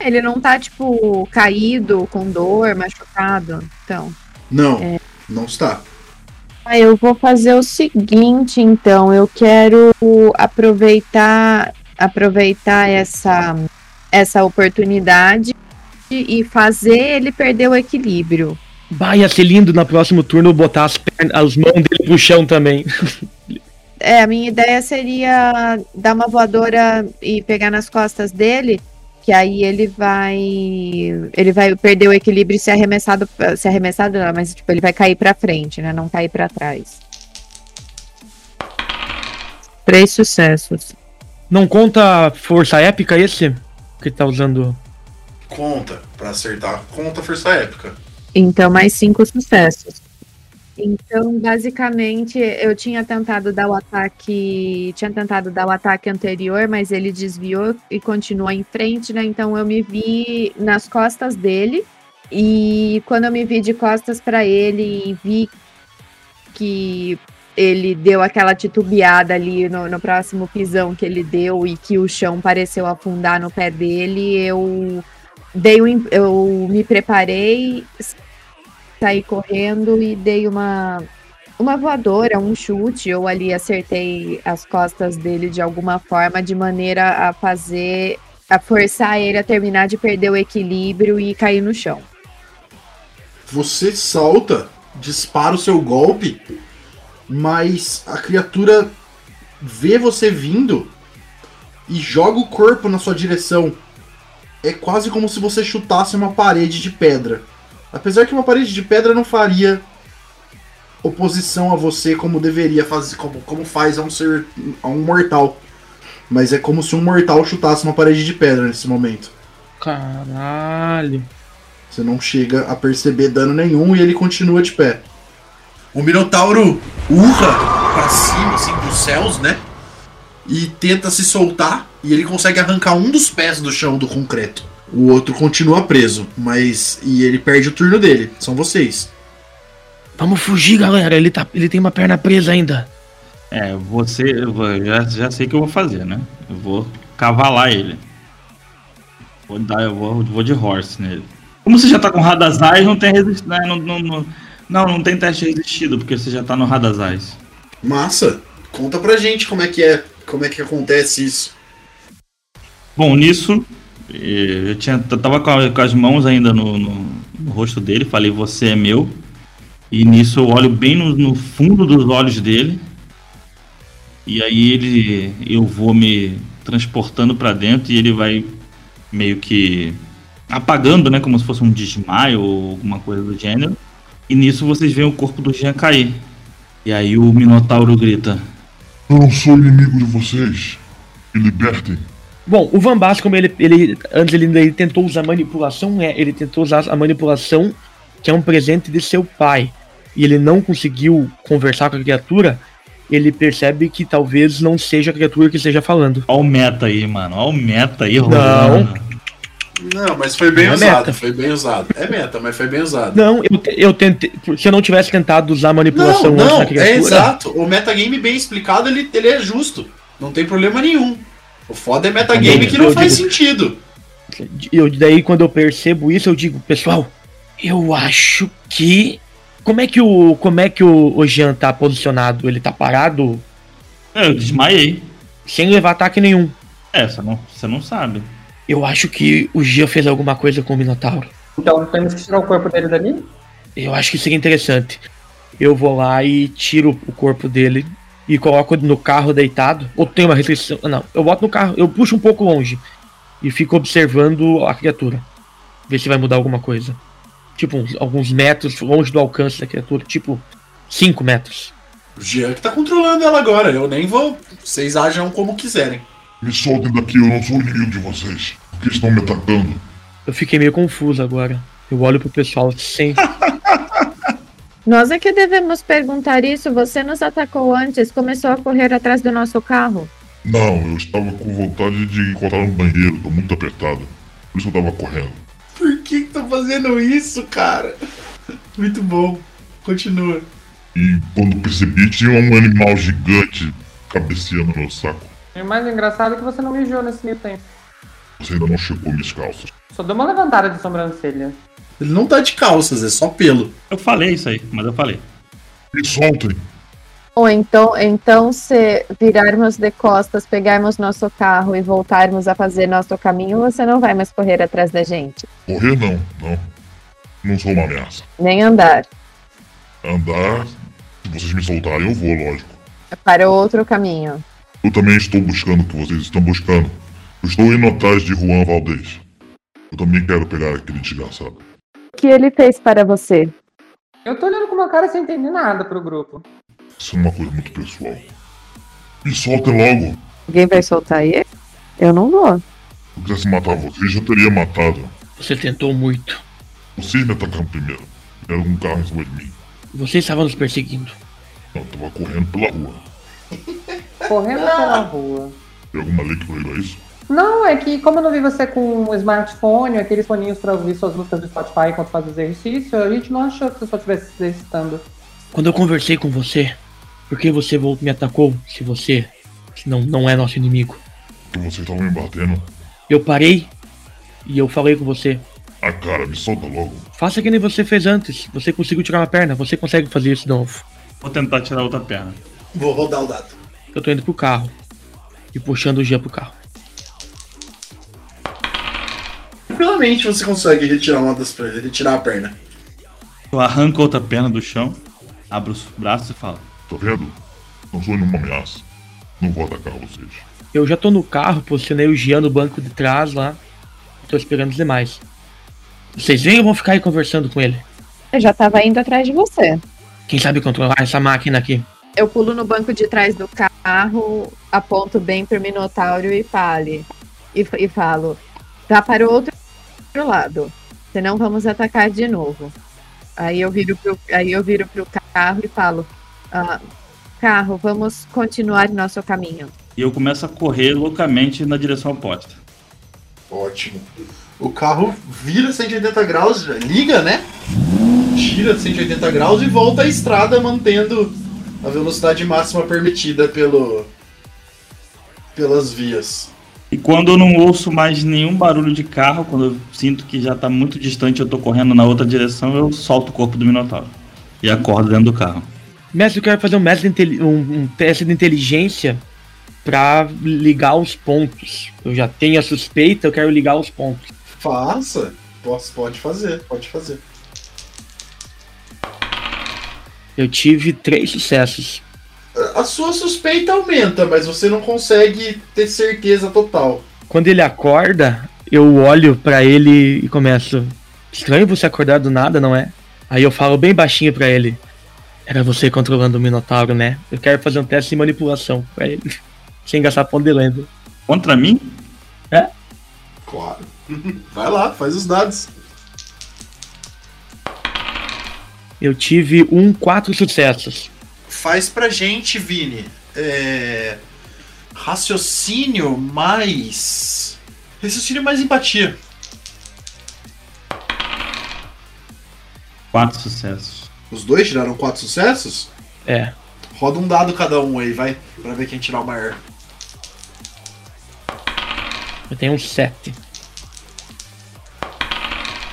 Ele não tá, tipo, caído, com dor, machucado. Então. Não, É. não está. Ah, eu vou fazer o seguinte, então. Eu quero aproveitar aproveitar essa, essa oportunidade e fazer ele perder o equilíbrio. Vai, ia ser lindo na próximo turno botar as, pernas, as mãos dele pro chão também. É, a minha ideia seria dar uma voadora e pegar nas costas dele, que aí ele vai ele vai perder o equilíbrio e ser arremessado, ser arremessado não, mas tipo, ele vai cair pra frente, né? Não cair pra trás. Três sucessos. Não conta força épica esse? Que tá usando. Conta pra acertar. Conta força épica. Então, mais cinco sucessos. Então, basicamente, eu tinha tentado dar o ataque. Tinha tentado dar o ataque anterior, mas ele desviou e continuou em frente, né? Então eu me vi nas costas dele. E quando eu me vi de costas para ele e vi que ele deu aquela titubeada ali no, no próximo pisão que ele deu e que o chão pareceu afundar no pé dele, eu dei um, eu me preparei, saí correndo e dei uma uma voadora, um chute, ou ali acertei as costas dele de alguma forma, de maneira a fazer, a forçar ele a terminar de perder o equilíbrio e cair no chão. Você salta, dispara o seu golpe, mas a criatura vê você vindo e joga o corpo na sua direção. É quase como se você chutasse uma parede de pedra. Apesar que uma parede de pedra não faria oposição a você como deveria fazer, como, como faz a um ser a um mortal. Mas é como se um mortal chutasse uma parede de pedra nesse momento. Caralho. Você não chega a perceber dano nenhum e ele continua de pé. O Minotauro urra pra cima, assim, pros céus, né? E tenta se soltar e ele consegue arrancar um dos pés do chão do concreto. O outro continua preso, mas. E ele perde o turno dele. São vocês. Vamos fugir, galera. Ele, tá, ele tem uma perna presa ainda. É, você. já, já sei o que eu vou fazer, né? Eu vou cavalar ele. Vou dar, eu vou, vou de horse nele. Como você já tá com Radazais, não tem resistido. Não, não, não, não, não tem teste resistido, porque você já tá no Radazais. Massa! Conta pra gente como é que é. Como é que acontece isso. Bom, nisso, eh, eu, tinha, eu tava com, a- com as mãos ainda no, no- no rosto dele, falei, você é meu. E nisso eu olho bem no, no fundo dos olhos dele. E aí ele. Eu vou me transportando pra dentro e ele vai meio que apagando, né? Como se fosse um desmaio ou alguma coisa do gênero. E nisso vocês veem o corpo do Jean cair. E aí o Minotauro grita: Eu não sou inimigo de vocês. Me libertem. Bom, o Van Basten, como ele, ele antes ele, ele tentou usar manipulação, é, ele tentou usar a manipulação que é um presente de seu pai, e ele não conseguiu conversar com a criatura, ele percebe que talvez não seja a criatura que esteja falando. Olha o meta aí, mano. Olha o meta aí, Não. rolando. Não, mas foi bem Não é usado. meta. Foi bem usado. É meta, mas foi bem usado. Não, eu, eu tentei. Se eu não tivesse tentado usar manipulação Não, antes não, da criatura. é exato. O metagame bem explicado, ele, ele é justo. Não tem problema nenhum. O foda é metagame que não faz digo- sentido. Eu, daí, quando eu percebo isso, eu digo, pessoal, eu acho que. Como é que o. Como é que o, o Jean tá posicionado? Ele tá parado? É, eu desmaiei. Sem levar ataque nenhum. É, você não, você não sabe. Eu acho que o Jean fez alguma coisa com o Minotauro. Então temos que tirar o corpo dele dali? Eu acho que seria interessante. Eu vou lá e tiro o corpo dele e coloco no carro deitado. Ou tem uma restrição. Não, eu boto no carro, eu puxo um pouco longe e fico observando a criatura. Ver se vai mudar alguma coisa. Tipo, uns- alguns metros longe do alcance da criatura. Tipo, 5 metros. O Jean que tá controlando ela agora. Eu nem vou. Vocês ajam como quiserem. Me soltem daqui, eu não sou inimigo de vocês. Por que estão me atacando? Eu fiquei meio confuso agora. Eu olho pro pessoal sem. Nós é que devemos perguntar isso. Você nos atacou antes, começou a correr atrás do nosso carro. Não, eu estava com vontade de encontrar um banheiro, tô muito apertado. Por isso eu tava correndo. Por que que tá fazendo isso, cara? Muito bom. Continua. E quando percebi, tinha um animal gigante cabeceando no meu saco. E o mais engraçado é que você não mijou nesse meio tempo. Você ainda não chegou minhas calças. Só deu uma levantada de sobrancelha. Ele não tá de calças, é só pelo. Eu falei isso aí, mas eu falei. Me soltem. Ou então, então, se virarmos de costas, pegarmos nosso carro e voltarmos a fazer nosso caminho, você não vai mais correr atrás da gente. Correr não, não. Não sou uma ameaça. Nem andar. Andar, se vocês me soltarem, eu vou, lógico. Para outro caminho. Eu também estou buscando o que vocês estão buscando. Eu estou indo atrás de Juan Valdez. Eu também quero pegar aquele desgraçado. O que ele fez para você? Eu tô olhando com uma cara sem entender nada pro grupo. Isso é uma coisa muito pessoal. Me soltem logo. Alguém vai soltar ele? Eu não vou. Se eu quisesse matar vocês, já teria matado. Você tentou muito. Vocês me atacaram primeiro. Era um carro em cima de mim. Você estava nos perseguindo. Eu tava correndo pela rua. Correndo pela rua. Tem alguma lei que proíba isso? Não, é que como eu não vi você com um smartphone, aqueles foninhos pra ouvir suas músicas do Spotify enquanto faz exercício, a gente não achou que você só estivesse se exercitando. Quando eu conversei com você, por que você me atacou se você não, não é nosso inimigo? Que vocês estavam me batendo. Eu parei e eu falei com você. Ah, cara, me solta logo. Faça que nem você fez antes. Você conseguiu tirar uma perna, você consegue fazer isso de novo. Vou tentar tirar outra perna. Vou rodar o dado. Eu tô indo pro carro. E puxando o Jean pro carro. Tranquilamente você consegue retirar uma das pernas, retirar a perna. Eu arranco outra perna do chão, abro os braços e falo. Tá vendo? Não sou nenhuma ameaça. Não vou atacar vocês. Eu já tô no carro, posicionei o Jean no banco de trás lá. Tô esperando os demais. Vocês vêm ou vão ficar aí conversando com ele? Eu já tava indo atrás de você. Quem sabe controlar essa máquina aqui? Eu pulo no banco de trás do carro, aponto bem pro Minotauro e fale. E, e falo, tá para o outro lado. Senão vamos atacar de novo. Aí eu viro pro, aí eu viro pro carro e falo, "Ah, carro, vamos continuar nosso caminho. E eu começo a correr loucamente na direção oposta. Ótimo. O carro vira 180 graus, liga, né? Gira 180 graus e volta à estrada mantendo a velocidade máxima permitida pelo pelas vias. E quando eu não ouço mais nenhum barulho de carro, quando eu sinto que já tá muito distante, eu tô correndo na outra direção, eu solto o corpo do Minotauro. E acordo dentro do carro. Mestre, eu quero fazer um, mestre um- um teste de inteligência pra ligar os pontos. Eu já tenho a suspeita, eu quero ligar os pontos. Faça. Posso, pode fazer, pode fazer. Eu tive três sucessos. A sua suspeita aumenta, mas você não consegue ter certeza total. Quando ele acorda, Eu olho pra ele e começo. Estranho você acordar do nada, não é? Aí eu falo bem baixinho pra ele. Era você controlando o Minotauro, né? Eu quero fazer um teste de manipulação pra ele. Sem gastar ponto de lenda. Contra mim? É? Claro. Vai lá, faz os dados. Eu tive um quatro sucessos. Faz pra gente, Vini. É... Raciocínio mais. Raciocínio mais empatia. Quatro sucessos. Os dois tiraram quatro sucessos? É. Roda um dado cada um aí, vai. Pra ver quem tirar o maior. Eu tenho um sete.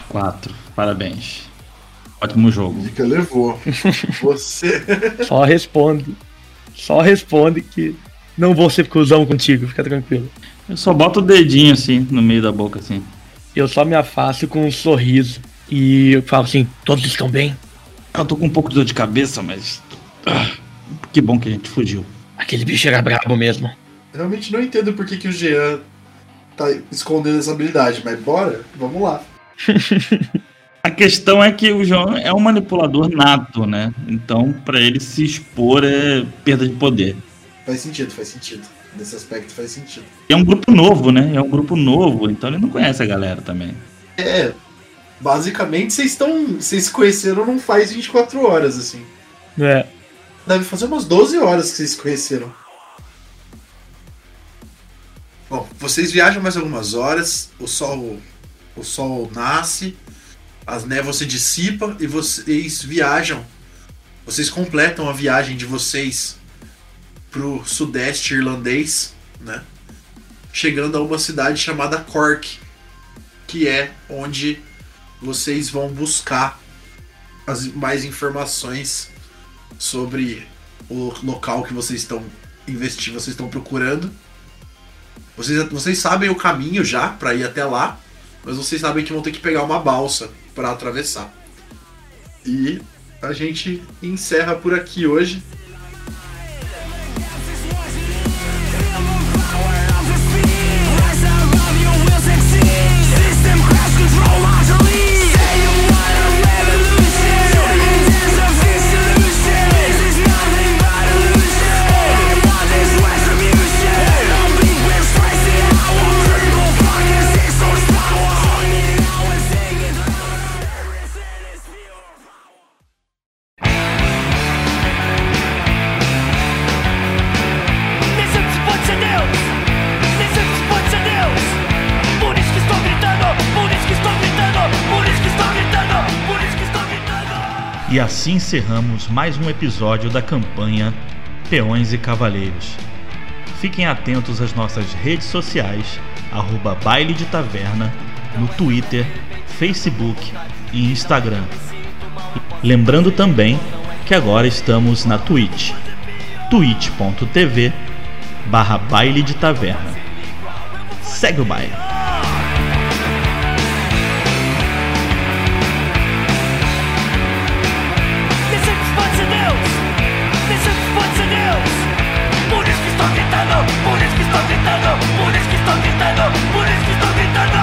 Quatro. Parabéns. Ótimo jogo. Dica levou. Você. Só responde. Só responde que não vou ser cuzão contigo, fica tranquilo. Eu só boto o dedinho assim no meio da boca assim. Eu só me afasto com um sorriso. E eu falo assim, todos estão bem? Eu tô com um pouco de dor de cabeça, mas. Ah, que bom que a gente fugiu. Aquele bicho era brabo mesmo. Realmente não entendo por que, que o Jean tá escondendo essa habilidade, mas bora, vamos lá. A questão é que o João é um manipulador nato, né? Então, pra ele se expor é perda de poder. Faz sentido, faz sentido. Nesse aspecto faz sentido. É um grupo novo, né? É um grupo novo, então ele não conhece a galera também. É, basicamente vocês estão. Vocês se conheceram não faz 24 horas, assim. É. Deve fazer umas 12 horas que vocês se conheceram. Bom, vocês viajam mais algumas horas, o sol, o sol nasce, as névoas se dissipam e vocês viajam. Vocês completam a viagem de vocês pro sudeste irlandês, né? Chegando a uma cidade chamada Cork, que é onde vocês vão buscar as mais informações sobre o local que vocês estão investindo, vocês estão procurando. Vocês, vocês sabem o caminho já para ir até lá, mas vocês sabem que vão ter que pegar uma balsa para atravessar. E a gente encerra por aqui hoje. Assim encerramos mais um episódio da campanha Peões e Cavaleiros. Fiquem atentos às nossas redes sociais, arroba Baile de Taverna, no Twitter, Facebook e Instagram. Lembrando também que agora estamos na Twitch, twitch.tv barra Baile de Taverna. Segue o baile. Gritando! Por isso que estou gritando! Por isso que estou gritando!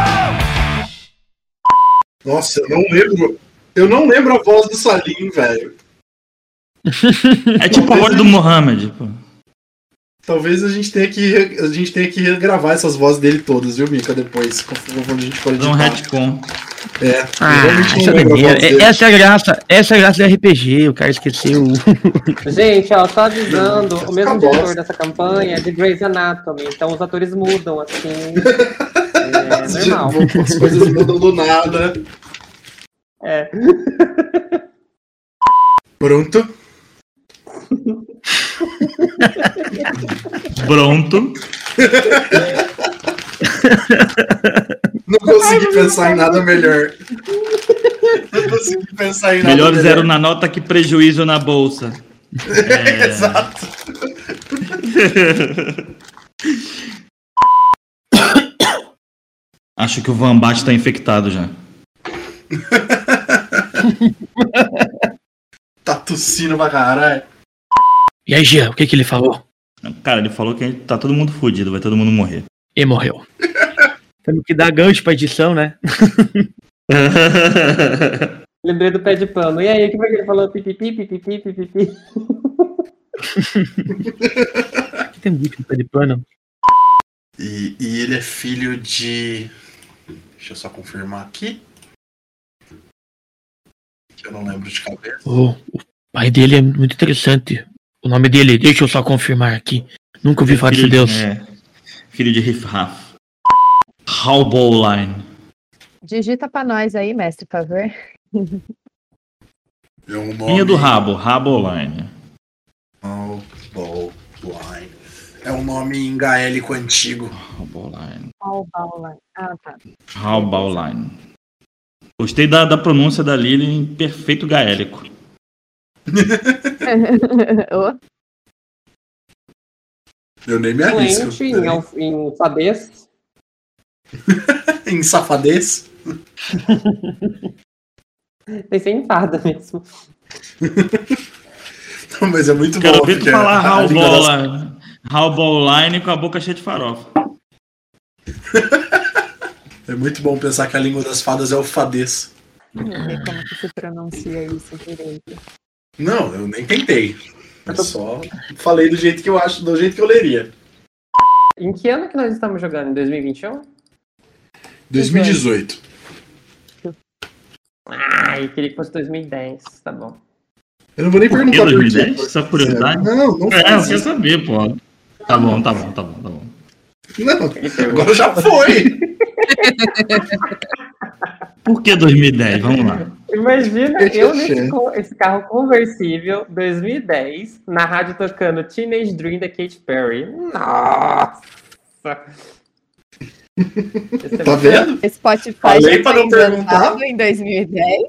Nossa, eu não lembro. Eu não lembro a voz do Salim, velho. É tipo a voz do Mohamed. pô. Talvez a gente tenha que a gente tenha que regravar essas vozes dele todas, viu, Mika? Depois, quando a gente for Fazer um editar. retcon. É, Ah, essa, dele. essa é a graça, essa é a graça do RPG, o cara esqueceu. Gente, ó, só avisando, o mesmo Acabou. diretor dessa campanha é de Grey's Anatomy, então os atores mudam, assim. É normal. As coisas mudam do nada. É. Pronto. Pronto. Não consegui pensar em nada melhor. Não consegui pensar em nada Melhor melhor. zero na nota que prejuízo na bolsa. É. Exato. Acho que o Van Bat tá infectado já. Tá tossindo pra caralho. E aí, Jean, o que que ele falou? Cara, ele falou que tá todo mundo fudido, vai todo mundo morrer. E morreu. Temos que dar gancho pra edição, né? Lembrei do pé de pano. E aí, o que foi que ele falou? Pipipi, pipipi, pipipi. Aqui tem muito no pé de pano. E, e ele é filho de. Deixa eu só confirmar aqui. Que eu não lembro de cabeça. Oh, o pai dele é muito interessante. O nome dele, deixa eu só confirmar aqui. Nunca ouvi falar desse Filho- deus. é, filho de Riff Raff. Halbowline. Digita pra nós aí, mestre, por favor. É um nome. Linha do rabo, Halbowline. Ball Line. É um nome em gaélico antigo. Halbowline. Albaula. Ah, tá. Halbowline. Gostei da, da pronúncia da Lily em perfeito gaélico. Ô, Eu nem me arrisco. Fluente em, alf- em fadez. em safadez. Pensei em fada mesmo. Não, mas é muito Quero bom. ver tu falar a- a Halbowline. Halbowline com a boca cheia de farofa. É muito bom pensar que a língua das fadas é o fadez. não sei como que se pronuncia isso direito. Não, eu nem tentei. Eu só falei do jeito que eu acho, do jeito que eu leria. Em que ano que nós estamos jogando? Em 2021? 2018. Ah, eu queria que fosse 2010. Tá bom. Eu não vou nem Por que perguntar por 2010? quê. Só curiosidade? Não, não É, eu isso. saber, pô. Tá bom, tá bom, tá bom, tá bom. Não, agora já foi. Por que 2010? Vamos lá. Imagina Deixa eu eu nesse esse carro conversível 2010 na rádio tocando Teenage Dream da Katy Perry. Nossa! Esse é Tá vendo? Spotify Falei já pra foi não perguntar. em 2010.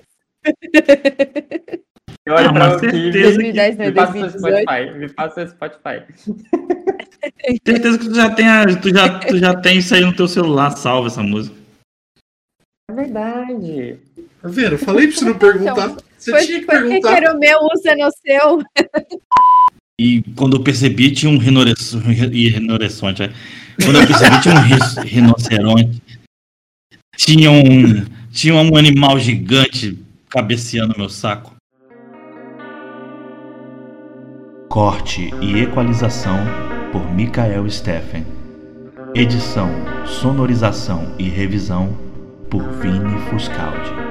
Eu olho Ah, pra mas o que certeza que- 2010 não é me passa seu 2018. Spotify, me passa seu Spotify. Certeza que tu já tem, a- tu já, tu já tem isso aí no teu celular, salva essa música. É verdade. Tá vendo? Eu falei pra você não perguntar. Você Por, tinha que por que, que perguntar. era o meu, usa no seu? E quando eu percebi, tinha um rinoceronte. E rinoceronte, é. Quando eu percebi, tinha um ri- rinoceronte. Tinha um, tinha um animal gigante cabeceando meu saco. Corte e equalização por Michael Steffen. Edição, sonorização e revisão por Vini Fuscaldi.